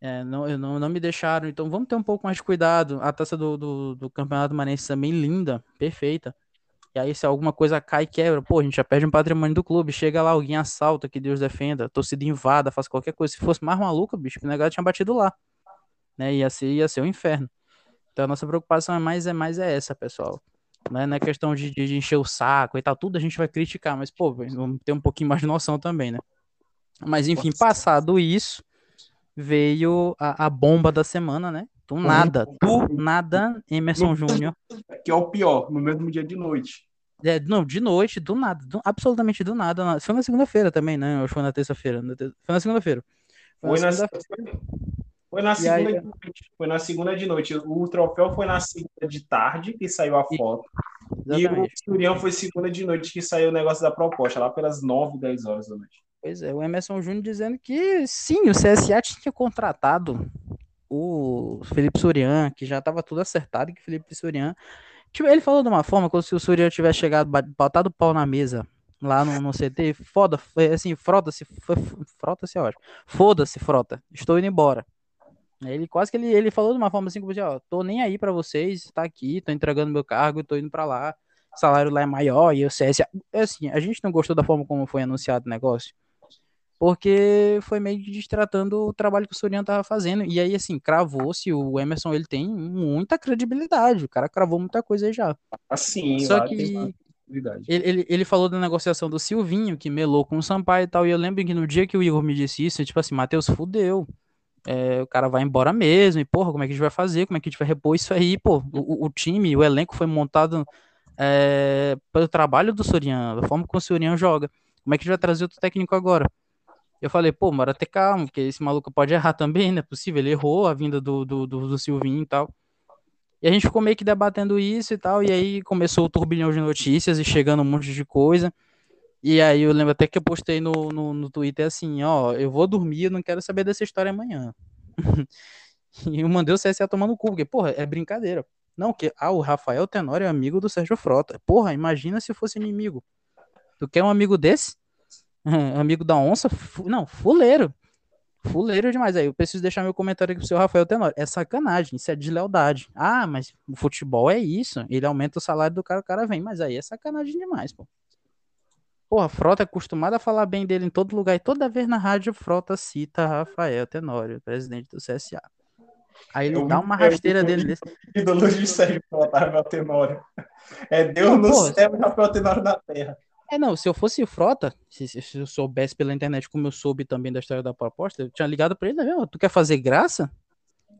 É, não, não, não me deixaram. Então vamos ter um pouco mais de cuidado. A taça do, do, do Campeonato Manense também linda, perfeita. E aí, se alguma coisa cai e quebra, pô, a gente já perde um patrimônio do clube. Chega lá, alguém assalta, que Deus defenda, torcida invada, faz qualquer coisa. Se fosse mais maluca, bicho, o negócio tinha batido lá. Né? Ia ser, ia ser um inferno. Então a nossa preocupação é mais, é mais é essa, pessoal né? Não é questão de, de, encher o saco e tal, tudo a gente vai criticar, mas, pô, vamos ter um pouquinho mais de noção também, né? Mas, enfim, passado isso, veio a, a bomba da semana, né? Do nada, do nada, Emerson Júnior. Que é o pior, no mesmo dia de noite. É, não, de noite, do nada, do, absolutamente do nada. Foi na segunda-feira também, né? Ou foi na terça-feira? Foi na segunda-feira. Foi, na segunda-feira. Foi na segunda de noite. Foi na segunda de noite. O troféu foi na segunda de tarde que saiu a foto. E, e o Surião foi segunda de noite que saiu o negócio da proposta, lá pelas 9, 10 horas da noite. Pois é, o Emerson Júnior dizendo que sim, o CSA tinha contratado o Felipe Surian, que já estava tudo acertado, que o Felipe Surian. Tipo, ele falou de uma forma como se o Surian tivesse chegado, botado o pau na mesa lá no, no CT, foda, assim, frota-se, frota-se, ó, foda-se, frota, estou indo embora. Ele quase que ele, ele falou de uma forma assim, como assim, ó, tô nem aí para vocês, tá aqui, tô entregando meu cargo, tô indo para lá, salário lá é maior e o CS, é assim, a gente não gostou da forma como foi anunciado o negócio, porque foi meio que distratando o trabalho que o Soriano tava fazendo, e aí, assim, cravou-se, o Emerson, ele tem muita credibilidade, o cara cravou muita coisa aí já. Assim, Só que ele, ele, ele, falou da negociação do Silvinho, que melou com o Sampaio e tal, e eu lembro que no dia que o Igor me disse isso, tipo assim, Matheus, fudeu. É, o cara vai embora mesmo, e porra, como é que a gente vai fazer? Como é que a gente vai repor isso aí? Pô, o, o time, o elenco foi montado é, pelo trabalho do Soriano, da forma como o Soriano joga. Como é que a gente vai trazer outro técnico agora? Eu falei, pô, bora ter calma, porque esse maluco pode errar também, não é possível. Ele errou a vinda do, do, do, do Silvinho e tal. E a gente ficou meio que debatendo isso e tal, e aí começou o turbilhão de notícias e chegando um monte de coisa. E aí eu lembro até que eu postei no, no, no Twitter assim, ó, eu vou dormir, eu não quero saber dessa história amanhã. e eu mandei o CSA tomar no cu, porque, porra, é brincadeira. Não, que ah, o Rafael Tenório é amigo do Sérgio Frota. Porra, imagina se fosse inimigo. Tu quer um amigo desse? amigo da onça? Não, fuleiro. Fuleiro demais. Aí eu preciso deixar meu comentário aqui pro seu Rafael Tenório. É sacanagem, isso é deslealdade. Ah, mas o futebol é isso. Ele aumenta o salário do cara, o cara vem. Mas aí é sacanagem demais, pô. Porra, Frota é acostumado a falar bem dele em todo lugar. E toda vez na rádio, Frota cita Rafael Tenório, presidente do CSA. Aí ele eu, dá uma rasteira eu, dele desse. Ídolo de Sérgio Frota, Rafael Tenório. É Deus no céu e Rafael Tenório na terra. É, não, se eu fosse frota, se, se, eu soubesse pela internet como eu soube também da história da proposta, eu tinha ligado pra ele, né, tu quer fazer graça?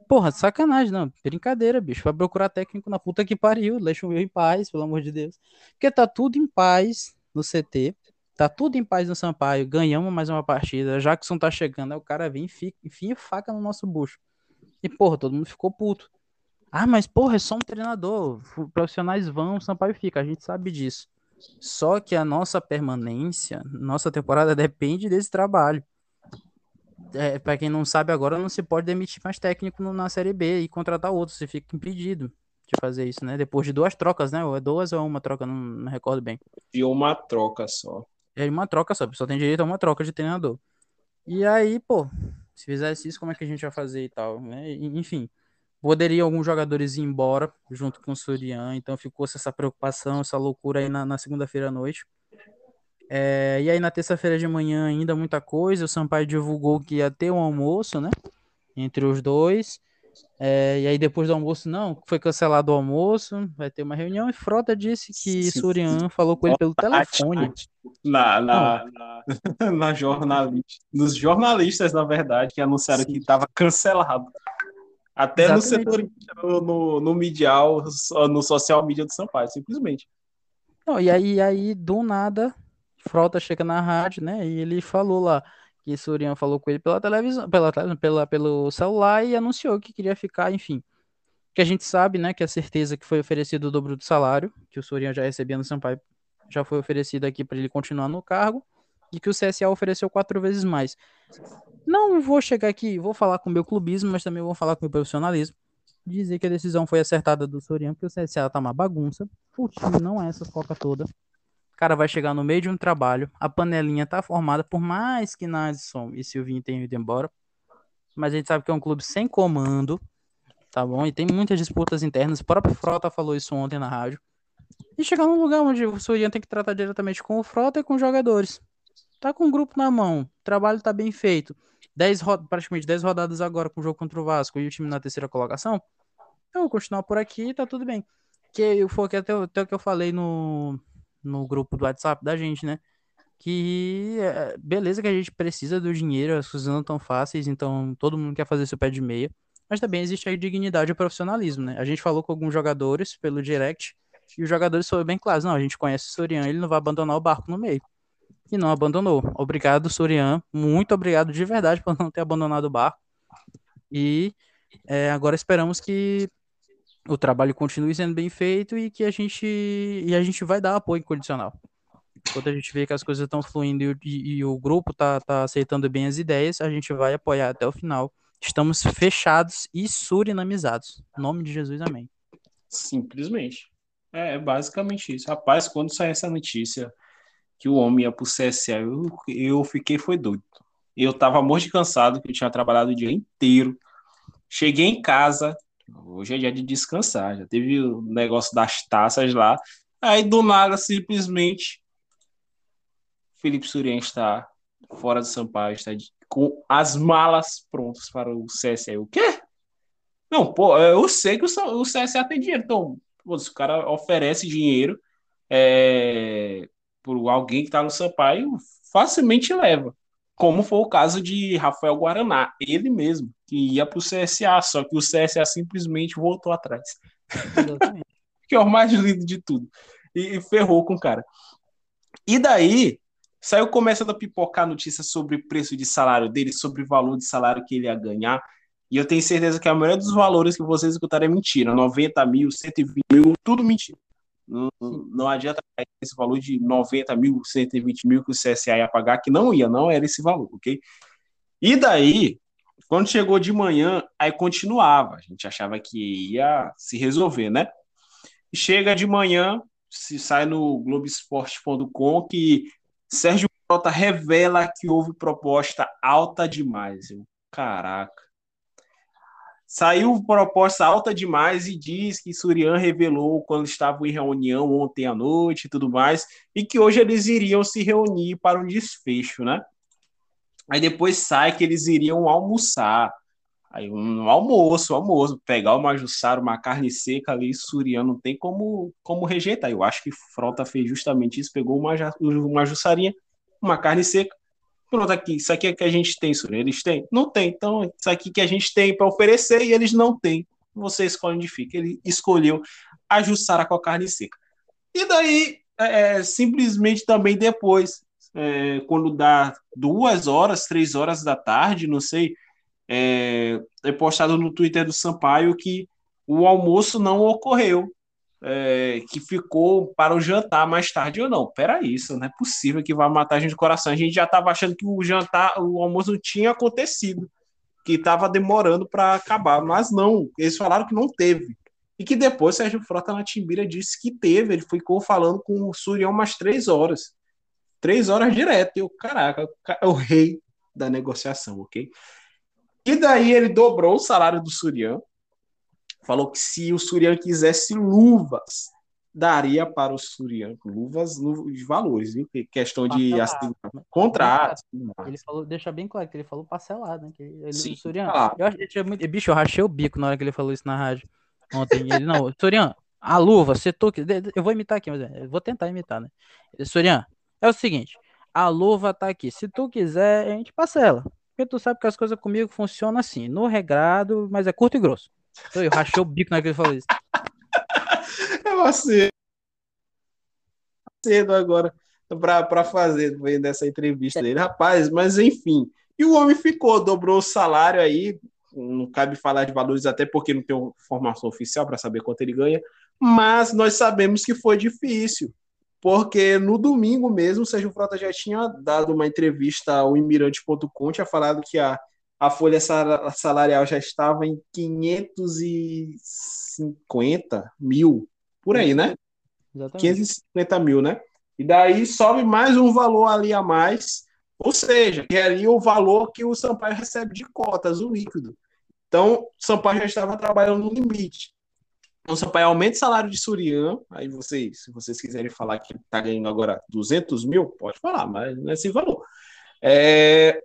Porra, sacanagem, não, brincadeira, bicho, vai procurar técnico na puta que pariu, deixa o meu em paz, pelo amor de Deus. Porque tá tudo em paz no CT, tá tudo em paz no Sampaio, ganhamos mais uma partida, Jackson tá chegando, aí o cara vem e enfia faca no nosso bucho. E, porra, todo mundo ficou puto. Ah, mas, porra, é só um treinador, profissionais vão, Sampaio fica, a gente sabe disso. Só que a nossa permanência, nossa temporada depende desse trabalho. É, para quem não sabe agora, não se pode demitir mais técnico na Série B e contratar outro, você fica impedido de fazer isso, né? Depois de duas trocas, né? Ou é duas ou é uma troca, não, não recordo bem. E uma troca só. É uma troca só, só tem direito a uma troca de treinador. E aí, pô, se fizesse isso, como é que a gente vai fazer e tal, né? Enfim. Poderiam alguns jogadores ir embora junto com o Surian, então ficou essa preocupação, essa loucura aí na, na segunda-feira à noite. É, e aí na terça-feira de manhã ainda muita coisa, o Sampaio divulgou que ia ter um almoço, né? Entre os dois. É, e aí depois do almoço, não, foi cancelado o almoço, vai ter uma reunião, e Frota disse que Surian falou com ele pelo telefone. Na, na, na, na jornalista, nos jornalistas, na verdade, que anunciaram Sim. que estava cancelado. Até Exatamente. no setor, no, no, medial, no social media do Sampaio, simplesmente. Não, e aí, aí, do nada, Frota chega na rádio, né? E ele falou lá que Surian falou com ele pela televisão, pela, pela, pelo celular e anunciou que queria ficar, enfim. Que a gente sabe, né, que a certeza que foi oferecido o dobro do salário, que o Surian já recebia no Sampaio, já foi oferecido aqui para ele continuar no cargo e que o CSA ofereceu quatro vezes mais. Não vou chegar aqui, vou falar com o meu clubismo, mas também vou falar com o meu profissionalismo. Dizer que a decisão foi acertada do Soriano, porque o CSA tá uma bagunça. O time não é essa foca toda. O cara vai chegar no meio de um trabalho, a panelinha tá formada, por mais que Nadson e Silvinho tenham ido embora. Mas a gente sabe que é um clube sem comando, tá bom? E tem muitas disputas internas. O próprio Frota falou isso ontem na rádio. E chegar num lugar onde o Soriano tem que tratar diretamente com o Frota e com os jogadores. Tá com o grupo na mão, o trabalho tá bem feito. Dez, praticamente 10 rodadas agora com o jogo contra o Vasco e o time na terceira colocação. Eu vou continuar por aqui tá tudo bem. Que foi até, até o que eu falei no, no grupo do WhatsApp da gente, né? Que é, beleza que a gente precisa do dinheiro, as coisas não tão fáceis, então todo mundo quer fazer seu pé de meia. Mas também existe a dignidade e o profissionalismo, né? A gente falou com alguns jogadores pelo direct e os jogadores foram bem claros. Não, a gente conhece o Soriano, ele não vai abandonar o barco no meio e não abandonou. Obrigado, Surian. Muito obrigado de verdade por não ter abandonado o barco. E é, agora esperamos que o trabalho continue sendo bem feito e que a gente e a gente vai dar apoio incondicional. Quando a gente vê que as coisas estão fluindo e, e, e, o grupo tá, tá aceitando bem as ideias, a gente vai apoiar até o final. Estamos fechados e surinamizados. Em nome de Jesus, amém. Simplesmente. É, é basicamente isso. Rapaz, quando saiu essa notícia que o homem ia pro CSA, eu, eu fiquei foi doido. Eu tava morto de cansado, que eu tinha trabalhado o dia inteiro. Cheguei em casa, hoje é dia de descansar, já teve o negócio das taças lá. Aí do nada, simplesmente, Felipe Surien está fora do Sampaio, está de, com as malas prontas para o CSA. O quê? Não, pô, eu sei que o, o CSA tem dinheiro, então, pô, se o cara oferece dinheiro é, por alguém que está no Sampaio, facilmente leva como foi o caso de Rafael Guaraná, ele mesmo, que ia para o CSA, só que o CSA simplesmente voltou atrás. que é o mais lindo de tudo. E, e, ferrou com o cara. E daí, saiu começando a pipocar notícias sobre o preço de salário dele, sobre o valor de salário que ele ia ganhar. E eu tenho certeza que a maioria dos valores que vocês escutarem é mentira. 90 mil, 120 mil, tudo mentira. Não, não adianta esse valor de 90 mil, 120 mil que o CSA ia pagar, que não ia, não era esse valor, ok? E daí, quando chegou de manhã, aí continuava. A gente achava que ia se resolver, né? Chega de manhã, se sai no Globoesporte.com que Sérgio Prota revela que houve proposta alta demais. Eu, caraca. Saiu proposta alta demais e diz que Surian revelou quando estavam em reunião ontem à noite e tudo mais, e que hoje eles iriam se reunir para um desfecho, né? Aí depois sai que eles iriam almoçar. Aí um almoço, almoço, pegar uma jussara, uma carne seca ali, Surian não tem como, como rejeitar. Eu acho que Frota fez justamente isso, pegou uma, uma jussarinha, uma carne seca, Pronto, aqui, isso aqui é que a gente tem, Surya. Eles têm? Não tem. Então, isso aqui que a gente tem para oferecer e eles não têm. Você escolhe onde fica. Ele escolheu a Jussara com a carne seca. E daí, é, é, simplesmente também depois, é, quando dá duas horas, três horas da tarde, não sei, é, é postado no Twitter do Sampaio que o almoço não ocorreu é, que ficou para o jantar mais tarde ou não. Peraí, isso não é possível que vai matar a gente de coração. A gente já estava achando que o jantar, o almoço não tinha acontecido, que estava demorando para acabar, mas não, eles falaram que não teve. E que depois Sérgio Frota na Timbira disse que teve, ele ficou falando com o Surião umas três horas. Três horas direto. Eu, caraca, é o rei da negociação, ok? E daí ele dobrou o salário do Surião, falou que se o Surian quisesse luvas, daria para o Surian luvas de valores, viu? Questão de assim, contrato. Ele falou, deixa bem claro que ele falou parcelado, né? Que ele, Sim, o Surian, ah. eu achei muito, bicho, eu rachei o bico na hora que ele falou isso na rádio ontem. Ele não, Surian, a luva, você toque, eu vou imitar aqui, mas é, eu vou tentar imitar, né? Surian, é o seguinte, a luva tá aqui. Se tu quiser, a gente parcela. Porque tu sabe que as coisas comigo funcionam assim, no regrado, mas é curto e grosso. Eu rachei o bico na que ele falou isso. É você. Cedo agora para fazer vendo essa entrevista dele. Rapaz, mas enfim. E o homem ficou, dobrou o salário aí. Não cabe falar de valores, até porque não tem informação oficial para saber quanto ele ganha. Mas nós sabemos que foi difícil. Porque no domingo mesmo, o Sérgio Frota já tinha dado uma entrevista ao Imirante.com, tinha falado que a a folha salarial já estava em 550 mil, por aí, né? Exatamente. 550 mil, né? E daí sobe mais um valor ali a mais, ou seja, que é ali o valor que o Sampaio recebe de cotas, o líquido. Então, o Sampaio já estava trabalhando no limite. Então, o Sampaio aumenta o salário de Surian, aí vocês, se vocês quiserem falar que está ganhando agora 200 mil, pode falar, mas não é esse valor. É,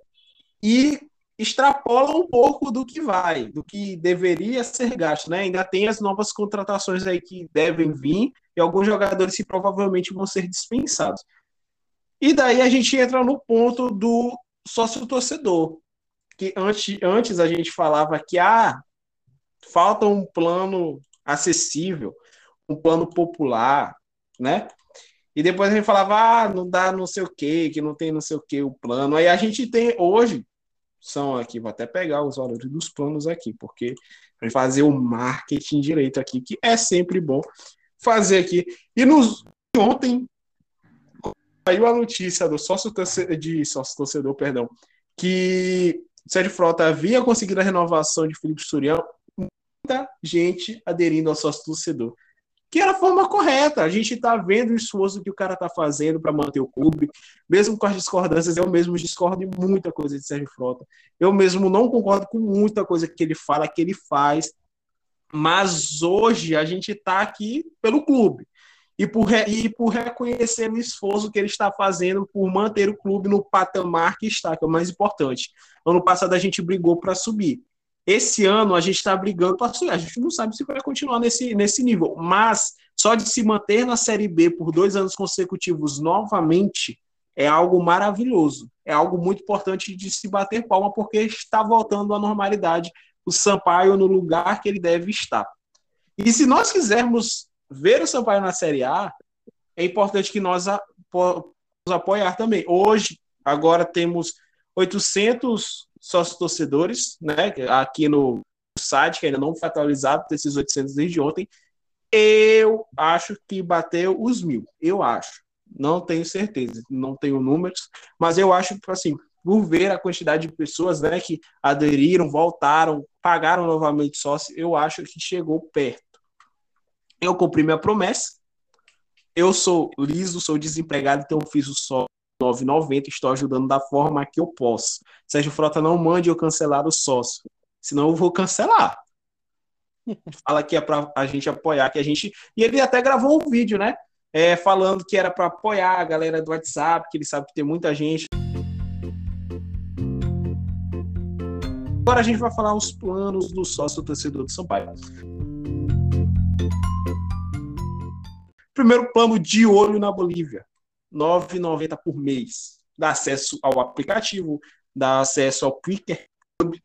e extrapola um pouco do que vai, do que deveria ser gasto, né? Ainda tem as novas contratações aí que devem vir e alguns jogadores que provavelmente vão ser dispensados. E daí a gente entra no ponto do sócio torcedor, que antes, antes a gente falava que ah, falta um plano acessível, um plano popular, né? E depois a gente falava, ah, não dá não sei o que, que não tem não sei o que o plano. Aí a gente tem hoje são aqui, vou até pegar os valores dos planos aqui, porque fazer o marketing direito aqui, que é sempre bom fazer aqui. E nos ontem saiu a notícia do sócio torcedor, de sócio torcedor, perdão, que Sérgio Frota havia conseguido a renovação de Felipe Surião, muita gente aderindo ao sócio torcedor que era a forma correta. A gente está vendo o esforço que o cara está fazendo para manter o clube, mesmo com as discordâncias. Eu mesmo discordo de muita coisa de Sérgio Frota. Eu mesmo não concordo com muita coisa que ele fala, que ele faz. Mas hoje a gente está aqui pelo clube. E por, e por reconhecer o esforço que ele está fazendo por manter o clube no patamar que está, que é o mais importante. Ano passado a gente brigou para subir. Esse ano a gente está brigando para subir. A gente não sabe se vai continuar nesse, nesse nível, mas só de se manter na Série B por dois anos consecutivos novamente é algo maravilhoso. É algo muito importante de se bater palma, porque está voltando à normalidade o Sampaio no lugar que ele deve estar. E se nós quisermos ver o Sampaio na Série A, é importante que nós apoiar também. Hoje, agora temos 800 sócios torcedores, né? Aqui no site, que ainda não foi atualizado, desses 800 desde ontem. Eu acho que bateu os mil. Eu acho. Não tenho certeza, não tenho números, mas eu acho que, assim, por ver a quantidade de pessoas né, que aderiram, voltaram, pagaram novamente sócio, eu acho que chegou perto. Eu cumpri minha promessa. Eu sou liso, sou desempregado, então fiz o só 9,90, estou ajudando da forma que eu posso. Sérgio Frota, não mande eu cancelar o sócio, senão eu vou cancelar. Fala que é para a gente apoiar, que a gente. E ele até gravou um vídeo, né? É, falando que era para apoiar a galera do WhatsApp, que ele sabe que tem muita gente. Agora a gente vai falar os planos do sócio torcedor do São Paulo. Primeiro plano de olho na Bolívia. 9,90 por mês. Dá acesso ao aplicativo, dá acesso ao Quicker Club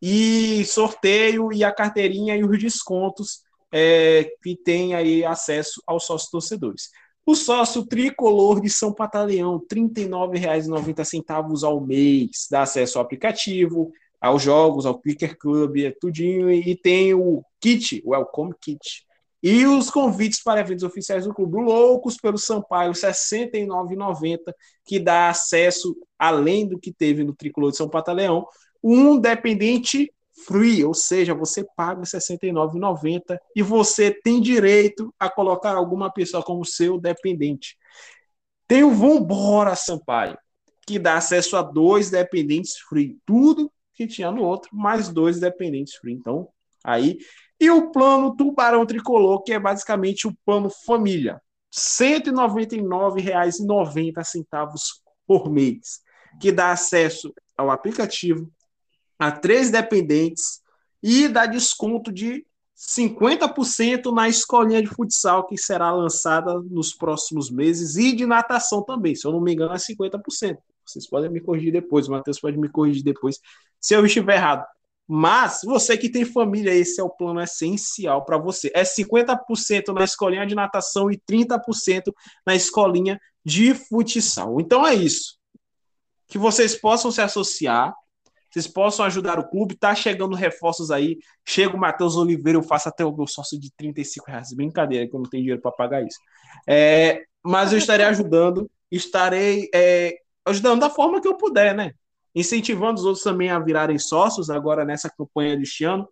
e sorteio e a carteirinha e os descontos é, que tem aí acesso aos sócios torcedores. O sócio tricolor de São Pataleão, R$ 39,90 ao mês, dá acesso ao aplicativo, aos jogos, ao Quicker Club, é tudinho, e tem o kit, o Welcome Kit, e os convites para eventos oficiais do clube Loucos pelo Sampaio, R$ 69,90, que dá acesso, além do que teve no Tricolor de São Pataleão, um dependente free, ou seja, você paga R$ 69,90 e você tem direito a colocar alguma pessoa como seu dependente. Tem o Vambora Sampaio, que dá acesso a dois dependentes free. Tudo que tinha no outro, mais dois dependentes free. Então, aí e o plano Tubarão Tricolor, que é basicamente o plano família. R$ 199,90 por mês, que dá acesso ao aplicativo, a três dependentes e dá desconto de 50% na escolinha de futsal que será lançada nos próximos meses e de natação também, se eu não me engano, é 50%. Vocês podem me corrigir depois, o Matheus pode me corrigir depois se eu estiver errado. Mas você que tem família, esse é o plano essencial para você. É 50% na escolinha de natação e 30% na escolinha de futsal. Então é isso. Que vocês possam se associar, vocês possam ajudar o clube. Tá chegando reforços aí. Chega o Matheus Oliveira, eu faço até o meu sócio de 35 reais. Brincadeira, que eu não tenho dinheiro para pagar isso. É, mas eu estarei ajudando, estarei é, ajudando da forma que eu puder, né? Incentivando os outros também a virarem sócios agora nessa campanha deste ano,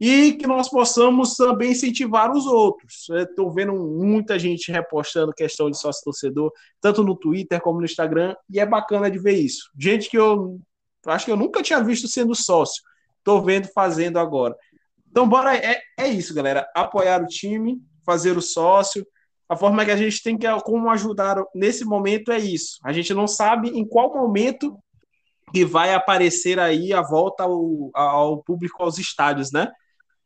e que nós possamos também incentivar os outros. Estou vendo muita gente repostando questão de sócio torcedor, tanto no Twitter como no Instagram, e é bacana de ver isso. Gente que eu acho que eu nunca tinha visto sendo sócio, estou vendo fazendo agora. Então, bora, é, é isso, galera. Apoiar o time, fazer o sócio. A forma que a gente tem que como ajudar nesse momento é isso. A gente não sabe em qual momento que vai aparecer aí a volta ao, ao público aos estádios, né?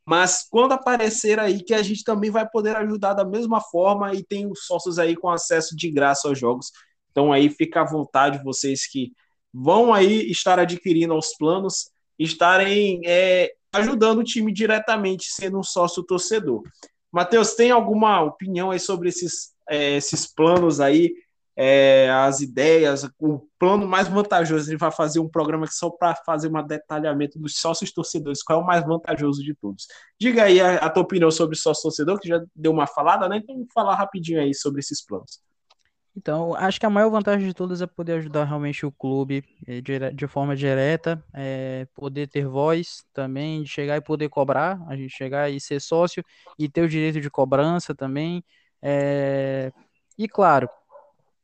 Mas quando aparecer aí, que a gente também vai poder ajudar da mesma forma e tem os sócios aí com acesso de graça aos jogos. Então aí fica à vontade vocês que vão aí estar adquirindo os planos, estarem é, ajudando o time diretamente, sendo um sócio torcedor. Matheus, tem alguma opinião aí sobre esses, é, esses planos aí é, as ideias, o plano mais vantajoso. Ele vai fazer um programa que só para fazer um detalhamento dos sócios torcedores, qual é o mais vantajoso de todos. Diga aí a, a tua opinião sobre sócio torcedor, que já deu uma falada, né? Então, falar rapidinho aí sobre esses planos. Então, acho que a maior vantagem de todas é poder ajudar realmente o clube eh, de, forma direta, é, poder ter voz também, de chegar e poder cobrar, a gente chegar e ser sócio e ter o direito de cobrança também. É, e claro,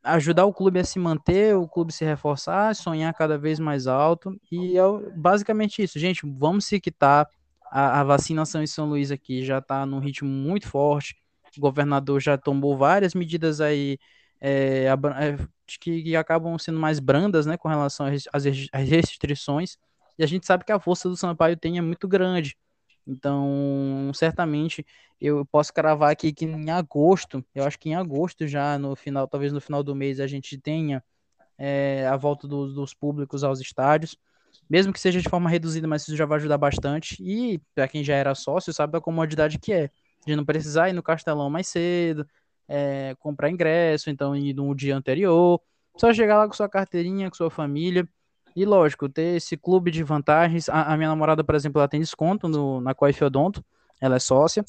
ajudar o clube a se manter, o clube se reforçar, sonhar cada vez mais alto. E é basicamente isso. Gente, vamos se quitar. A, a vacinação em São Luís aqui já está num ritmo muito forte. O governador já tomou várias medidas aí é, é que, que, acabam sendo mais brandas né, com relação às restrições. E a gente sabe que a força do Sampaio tem é muito grande. Então, certamente, eu posso cravar aqui que em agosto, eu acho que em agosto já, no final, talvez no final do mês, a gente tenha é, a volta do, dos públicos aos estádios, mesmo que seja de forma reduzida, mas isso já vai ajudar bastante. E para quem já era sócio, sabe da comodidade que é, de não precisar ir no Castelão mais cedo, é, comprar ingresso, então ir no dia anterior, só chegar lá com sua carteirinha, com sua família e lógico, ter esse clube de vantagens. A, a minha namorada, por exemplo, ela tem desconto no, na Coife Odonto, ela é sócia.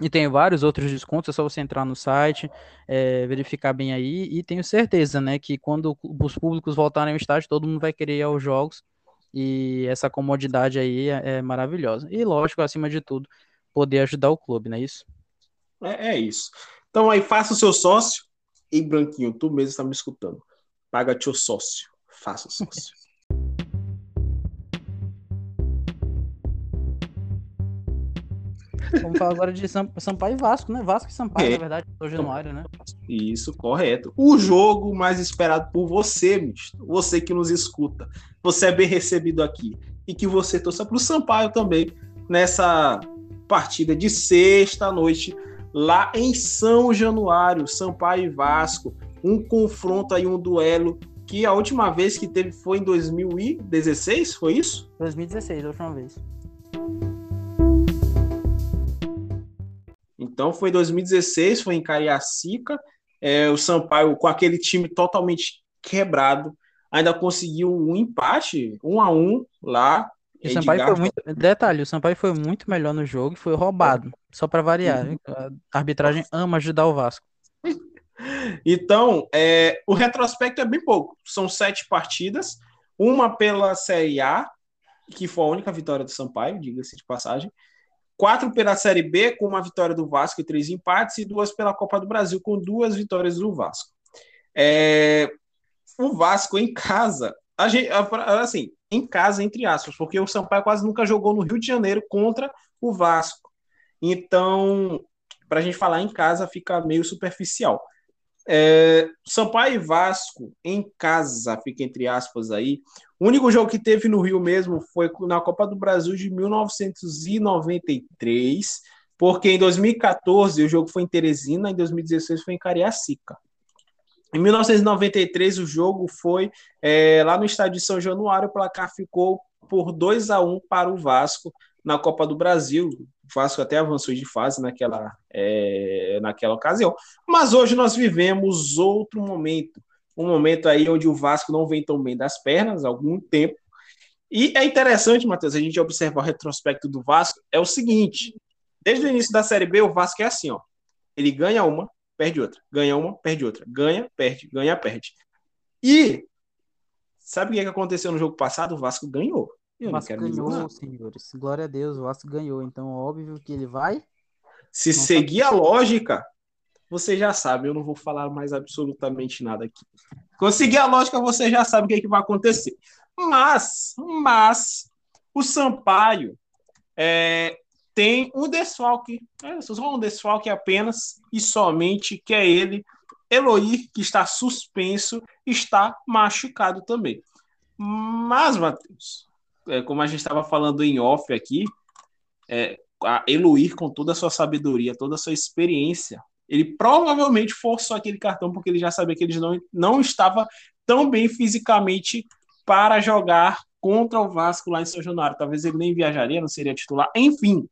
E tem vários outros descontos, é só você entrar no site, é, verificar bem aí. E tenho certeza, né, que quando os públicos voltarem ao estádio, todo mundo vai querer ir aos jogos. E essa comodidade aí é, é maravilhosa. E lógico, acima de tudo, poder ajudar o clube, não é isso? É, é isso. Então aí faça o seu sócio. E Branquinho, tu mesmo está me escutando. Paga teu sócio. Faça sócio. Vamos falar agora de Sampaio e Vasco, né? Vasco e Sampaio, é. na verdade, do Januário, né? Isso, correto. O jogo mais esperado por você, misto. Você que nos escuta. Você é bem recebido aqui. E que você torça para o Sampaio também nessa partida de sexta noite lá em São Januário, Sampaio e Vasco. Um confronto aí, um duelo que a última vez que teve foi em 2016, foi isso? 2016, a última vez. Então foi 2016, foi em Cariacica, é, o Sampaio com aquele time totalmente quebrado, ainda conseguiu um empate, um a um lá. O Sampaio foi muito, detalhe, o Sampaio foi muito melhor no jogo e foi roubado, só para variar. Uhum. A arbitragem ama ajudar o Vasco. Então, é, o retrospecto é bem pouco. São sete partidas, uma pela Série A, que foi a única vitória do Sampaio, diga-se de passagem. Quatro pela Série B, com uma vitória do Vasco e três empates, e duas pela Copa do Brasil, com duas vitórias do Vasco. É, o Vasco em casa, a gente, assim, em casa, entre aspas, porque o Sampaio quase nunca jogou no Rio de Janeiro contra o Vasco. Então, para a gente falar em casa, fica meio superficial. É, Sampaio e Vasco em casa, fica entre aspas aí. O único jogo que teve no Rio mesmo foi na Copa do Brasil de 1993, porque em 2014 o jogo foi em Teresina, em 2016 foi em Cariacica. Em 1993 o jogo foi é, lá no estádio de São Januário, o placar ficou por 2 a 1 para o Vasco na Copa do Brasil. O Vasco até avançou de fase naquela, é, naquela ocasião. Mas hoje nós vivemos outro momento. Um momento aí onde o Vasco não vem tão bem das pernas há algum tempo. E é interessante, Matheus, a gente observar o retrospecto do Vasco. É o seguinte: desde o início da Série B, o Vasco é assim, ó. Ele ganha uma, perde outra. Ganha uma, perde outra. Ganha, perde, ganha, perde. E sabe o que aconteceu no jogo passado? O Vasco ganhou. Eu o Vasco ganhou, senhores. Glória a Deus, o Vasco ganhou. Então, óbvio que ele vai. Se não seguir a lógica, você já sabe. Eu não vou falar mais absolutamente nada aqui. Conseguir a lógica, você já sabe o que, é que vai acontecer. Mas, mas, o Sampaio é, tem um desfalque, é, só um desfalque apenas e somente, que é ele, Eloir, que está suspenso, está machucado também. Mas, Matheus, é, como a gente estava falando em off aqui, é, a Eloir, com toda a sua sabedoria, toda a sua experiência, ele provavelmente forçou aquele cartão porque ele já sabia que ele não, não estava tão bem fisicamente para jogar contra o Vasco lá em São Januário. Talvez ele nem viajaria, não seria titular. Enfim,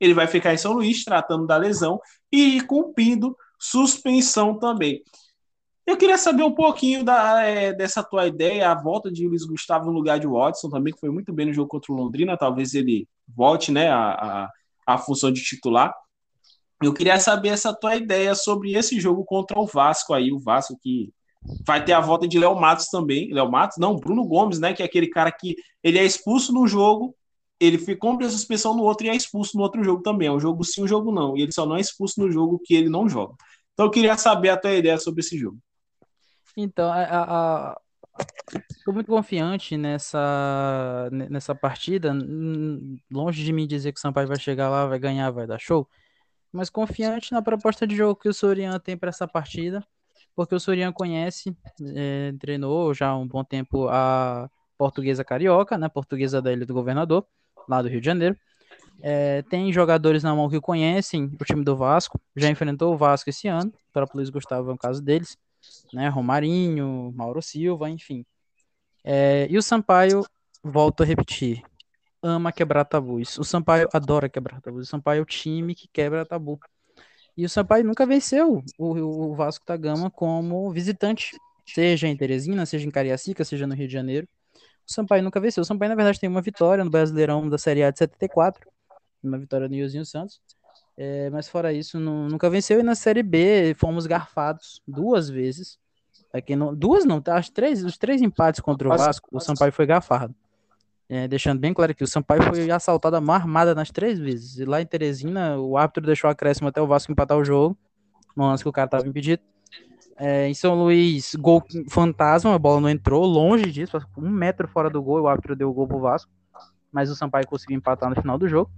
ele vai ficar em São Luís tratando da lesão e cumprindo suspensão também. Eu queria saber um pouquinho da, é, dessa tua ideia, a volta de Luiz Gustavo no lugar de Watson também, que foi muito bem no jogo contra o Londrina, talvez ele volte né, a, a, a função de titular. Eu queria saber essa tua ideia sobre esse jogo contra o Vasco aí, o Vasco que vai ter a volta de Léo Matos também. Léo Matos? Não, Bruno Gomes, né? Que é aquele cara que ele é expulso no jogo, ele ficou a suspensão no outro e é expulso no outro jogo também. É um jogo sim, um jogo não. E ele só não é expulso no jogo que ele não joga. Então eu queria saber a tua ideia sobre esse jogo. Então, a, a, Estou muito confiante nessa, nessa partida. Longe de mim dizer que o Sampaio vai chegar lá, vai ganhar, vai dar show. Mas confiante na proposta de jogo que o Soriano tem para essa partida. Porque o Soriano conhece, é, treinou já há um bom tempo a portuguesa carioca, né? Portuguesa da Ilha do Governador, lá do Rio de Janeiro. É, tem jogadores na mão que conhecem o time do Vasco, já enfrentou o Vasco esse ano, o próprio Luiz Gustavo é um caso deles né? Romarinho, Mauro Silva, enfim. É, e o Sampaio, volto a repetir, ama quebrar tabus. O Sampaio adora quebrar tabus. O Sampaio é o time que quebra tabu. E o Sampaio nunca venceu o, o Vasco da Gama como visitante, seja em Teresina, seja em Cariacica, seja no Rio de Janeiro. O Sampaio nunca venceu. O Sampaio, na verdade, tem uma vitória no Brasileirão da Série A de 74, uma vitória no Iozinho Santos. É, mas fora isso, não, nunca venceu. E na Série B fomos garfados duas vezes. Aqui não, duas não, tá? As três, os três empates contra o Vasco, o Sampaio foi garfado. É, deixando bem claro que o Sampaio foi assaltado a mão armada nas três vezes. E lá em Teresina, o árbitro deixou acréscimo até o Vasco empatar o jogo. No lance que o cara estava impedido. É, em São Luís, gol fantasma, a bola não entrou, longe disso, um metro fora do gol, o árbitro deu o gol pro Vasco. Mas o Sampaio conseguiu empatar no final do jogo.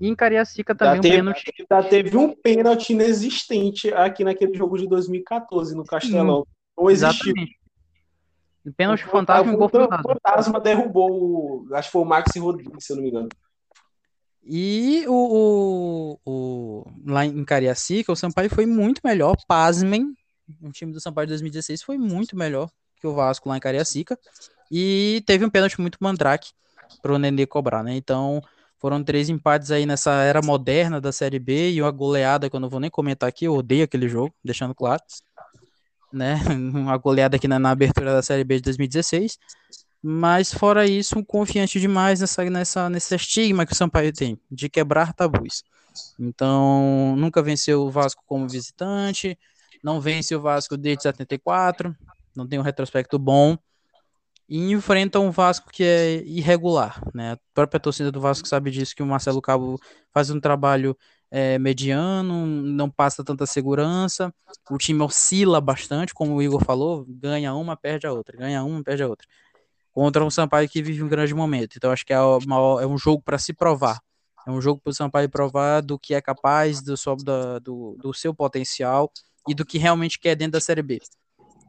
E em Cariacica também já um teve, pênalti. Já teve um pênalti inexistente aqui naquele jogo de 2014 no Castelão. Hum, não existiu. Exatamente. Pênalti fantasma e gol fantasma. O fantasma derrubou, acho que foi o Maxi Rodrigues, se eu não me engano. E o, o, o, lá em Cariacica, o Sampaio foi muito melhor. Pasmem, o time do Sampaio de 2016 foi muito melhor que o Vasco lá em Cariacica. E teve um pênalti muito mandrake para o Nenê cobrar, né? Então, foram três empates aí nessa era moderna da Série B e uma goleada que eu não vou nem comentar aqui, eu odeio aquele jogo, deixando claro. Né? Uma goleada aqui na, na abertura da Série B de 2016. Mas fora isso, confiante demais nessa, nessa, nesse estigma que o Sampaio tem de quebrar tabus. Então, nunca venceu o Vasco como visitante, não vence o Vasco desde 74, não tem um retrospecto bom e enfrenta um Vasco que é irregular, né? A própria torcida do Vasco sabe disso, que o Marcelo Cabo faz um trabalho é, mediano, não passa tanta segurança, o time oscila bastante, como o Igor falou, ganha uma, perde a outra, ganha uma, perde a outra. Contra um Sampaio que vive um grande momento. Então acho que é, uma, é um jogo para se provar. É um jogo para o Sampaio provar do que é capaz, do, do, do seu potencial e do que realmente quer dentro da Série B.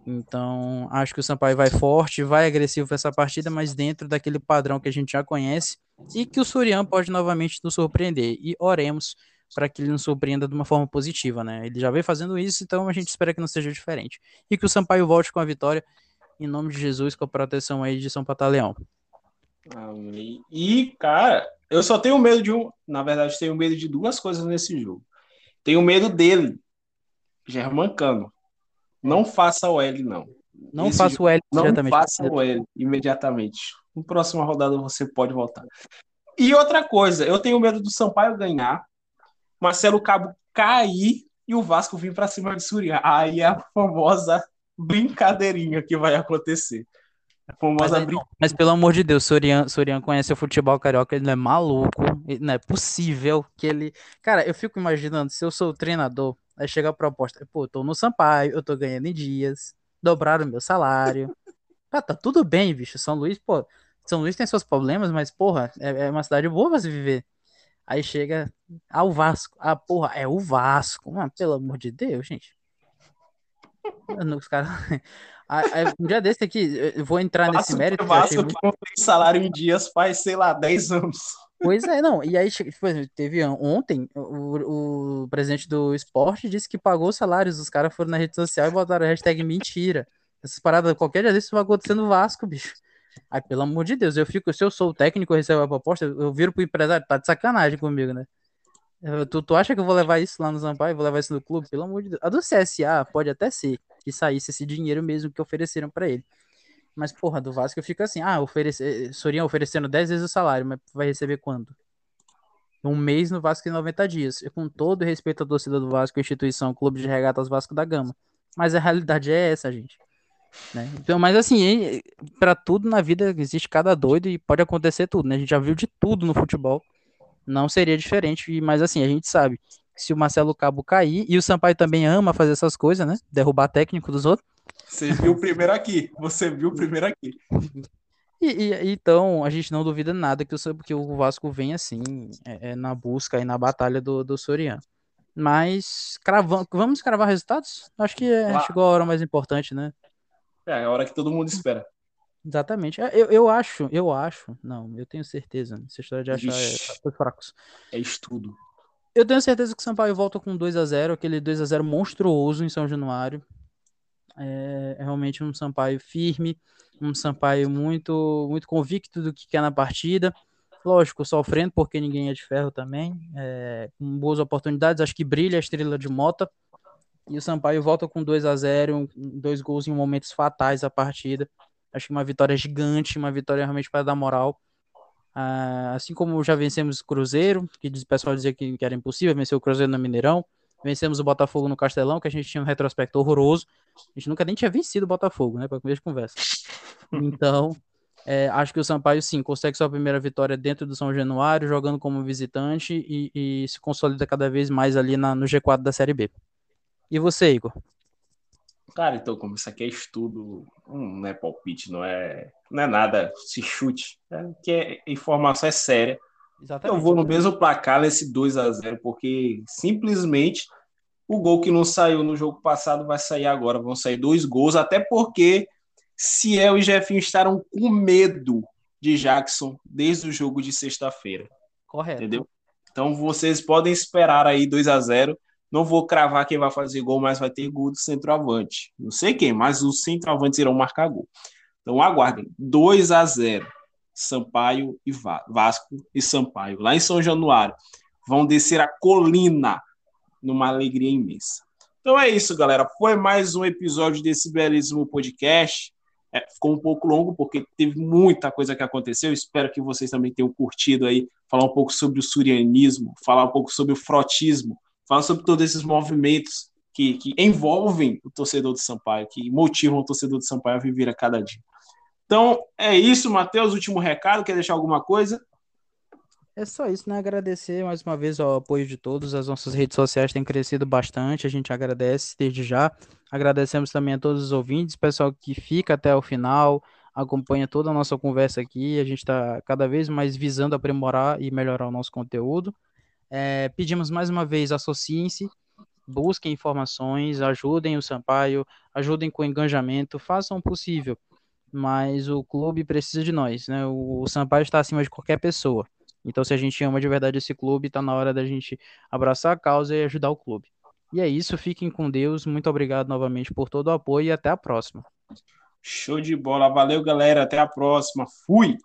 Então, acho que o Sampaio vai forte, vai agressivo para essa partida, mas dentro daquele padrão que a gente já conhece e que o Surian pode novamente nos surpreender. E oremos para que ele nos surpreenda de uma forma positiva, né? Ele já vem fazendo isso, então a gente espera que não seja diferente. E que o Sampaio volte com a vitória, em nome de Jesus, com a proteção aí de São Pataleão. Amém. E, cara, eu só tenho medo de um. Na verdade, tenho medo de duas coisas nesse jogo. Tenho medo dele, Germancano. Não faça o L, não. Não Esse faça o L imediatamente. Não faça o L imediatamente. Na próxima rodada você pode voltar. E outra coisa, eu tenho medo do Sampaio ganhar, Marcelo Cabo cair e o Vasco vir para cima de Surya. Aí é a famosa brincadeirinha que vai acontecer. A famosa mas, brin... mas pelo amor de Deus, Sorian, Sorian conhece o futebol carioca, ele não é maluco, não é possível que ele. Cara, eu fico imaginando, se eu sou o treinador, Aí chega a proposta, pô, tô no Sampaio, eu tô ganhando em dias, dobraram meu salário. ah, tá tudo bem, bicho. São Luís, pô, São Luís tem seus problemas, mas, porra, é, é uma cidade boa pra se viver. Aí chega ao ah, Vasco. Ah, porra, é o Vasco. Mano, pelo amor de Deus, gente. Os caras. um dia desse aqui, eu vou entrar Vasco, nesse mérito. Vasco que, muito... que não tem salário em dias faz, sei lá, 10 anos. Pois é, não. E aí, tipo, teve ontem, o, o presidente do esporte disse que pagou os salários. Os caras foram na rede social e botaram a hashtag mentira. Essas paradas, qualquer dia desse vai acontecer no Vasco, bicho. Pelo amor de Deus, eu fico, se eu sou o técnico recebo a proposta, eu viro pro empresário, tá de sacanagem comigo, né? Tu, tu acha que eu vou levar isso lá no Zampaio? Vou levar isso no clube? Pelo amor de Deus. A do CSA pode até ser. e saísse esse dinheiro mesmo que ofereceram para ele. Mas, porra, do Vasco eu fico assim, ah, oferecer, Soriano oferecendo 10 vezes o salário, mas vai receber quando? Um mês no Vasco em 90 dias. Eu, com todo respeito à torcida do Vasco, instituição, Clube de Regatas Vasco da Gama. Mas a realidade é essa, gente. Né? Então, mas assim, para tudo na vida existe cada doido e pode acontecer tudo, né? A gente já viu de tudo no futebol. Não seria diferente, mas assim, a gente sabe se o Marcelo Cabo cair, e o Sampaio também ama fazer essas coisas, né? Derrubar técnico dos outros. Você viu o primeiro aqui, você viu o primeiro aqui. E, e, então, a gente não duvida nada que o, que o Vasco vem assim, é, é na busca e na batalha do, do Soriano. Mas cravamos, vamos cravar resultados? Acho que é, chegou a hora mais importante, né? É, a hora que todo mundo espera. Exatamente. É, eu, eu acho, eu acho, não, eu tenho certeza. Essa história de achar é, é fracos. É estudo. Eu tenho certeza que o Sampaio volta com 2 a 0 aquele 2 a 0 monstruoso em São Januário. É, é realmente um Sampaio firme, um Sampaio muito, muito convicto do que quer na partida. Lógico, sofrendo, porque ninguém é de ferro também. É, com boas oportunidades, acho que brilha a estrela de Mota. E o Sampaio volta com 2 a 0 dois gols em momentos fatais a partida. Acho que uma vitória gigante, uma vitória realmente para dar moral. Ah, assim como já vencemos o Cruzeiro, que o pessoal dizia que, que era impossível vencer o Cruzeiro no Mineirão. Vencemos o Botafogo no Castelão, que a gente tinha um retrospecto horroroso. A gente nunca nem tinha vencido o Botafogo, né? Para começo de conversa. Então, é, acho que o Sampaio, sim, consegue sua primeira vitória dentro do São Januário, jogando como visitante e, e se consolida cada vez mais ali na, no G4 da Série B. E você, Igor? Cara, então, como isso aqui é estudo, hum, não é palpite, não é, não é nada, se chute, é, que é, informação é séria. Exatamente. Eu vou no mesmo placar nesse 2 a 0 porque simplesmente o gol que não saiu no jogo passado vai sair agora. Vão sair dois gols, até porque Ciel e Jefinho estaram com medo de Jackson desde o jogo de sexta-feira. Correto. Entendeu? Então vocês podem esperar aí 2 a 0 Não vou cravar quem vai fazer gol, mas vai ter gol do centroavante. Não sei quem, mas os centroavantes irão marcar gol. Então aguardem. 2 a 0 Sampaio e Vasco e Sampaio, lá em São Januário. Vão descer a colina numa alegria imensa. Então é isso, galera. Foi mais um episódio desse belíssimo podcast. É, ficou um pouco longo porque teve muita coisa que aconteceu. Espero que vocês também tenham curtido aí falar um pouco sobre o surianismo, falar um pouco sobre o frotismo, falar sobre todos esses movimentos que, que envolvem o torcedor do Sampaio, que motivam o torcedor do Sampaio a viver a cada dia. Então é isso, Matheus. Último recado. Quer deixar alguma coisa? É só isso, né? Agradecer mais uma vez o apoio de todos. As nossas redes sociais têm crescido bastante. A gente agradece desde já. Agradecemos também a todos os ouvintes, pessoal que fica até o final, acompanha toda a nossa conversa aqui. A gente está cada vez mais visando aprimorar e melhorar o nosso conteúdo. É, pedimos mais uma vez, associem-se, busquem informações, ajudem o Sampaio, ajudem com o engajamento, façam o possível. Mas o clube precisa de nós, né? O Sampaio está acima de qualquer pessoa. Então, se a gente ama de verdade esse clube, está na hora da gente abraçar a causa e ajudar o clube. E é isso, fiquem com Deus. Muito obrigado novamente por todo o apoio e até a próxima. Show de bola. Valeu, galera. Até a próxima. Fui!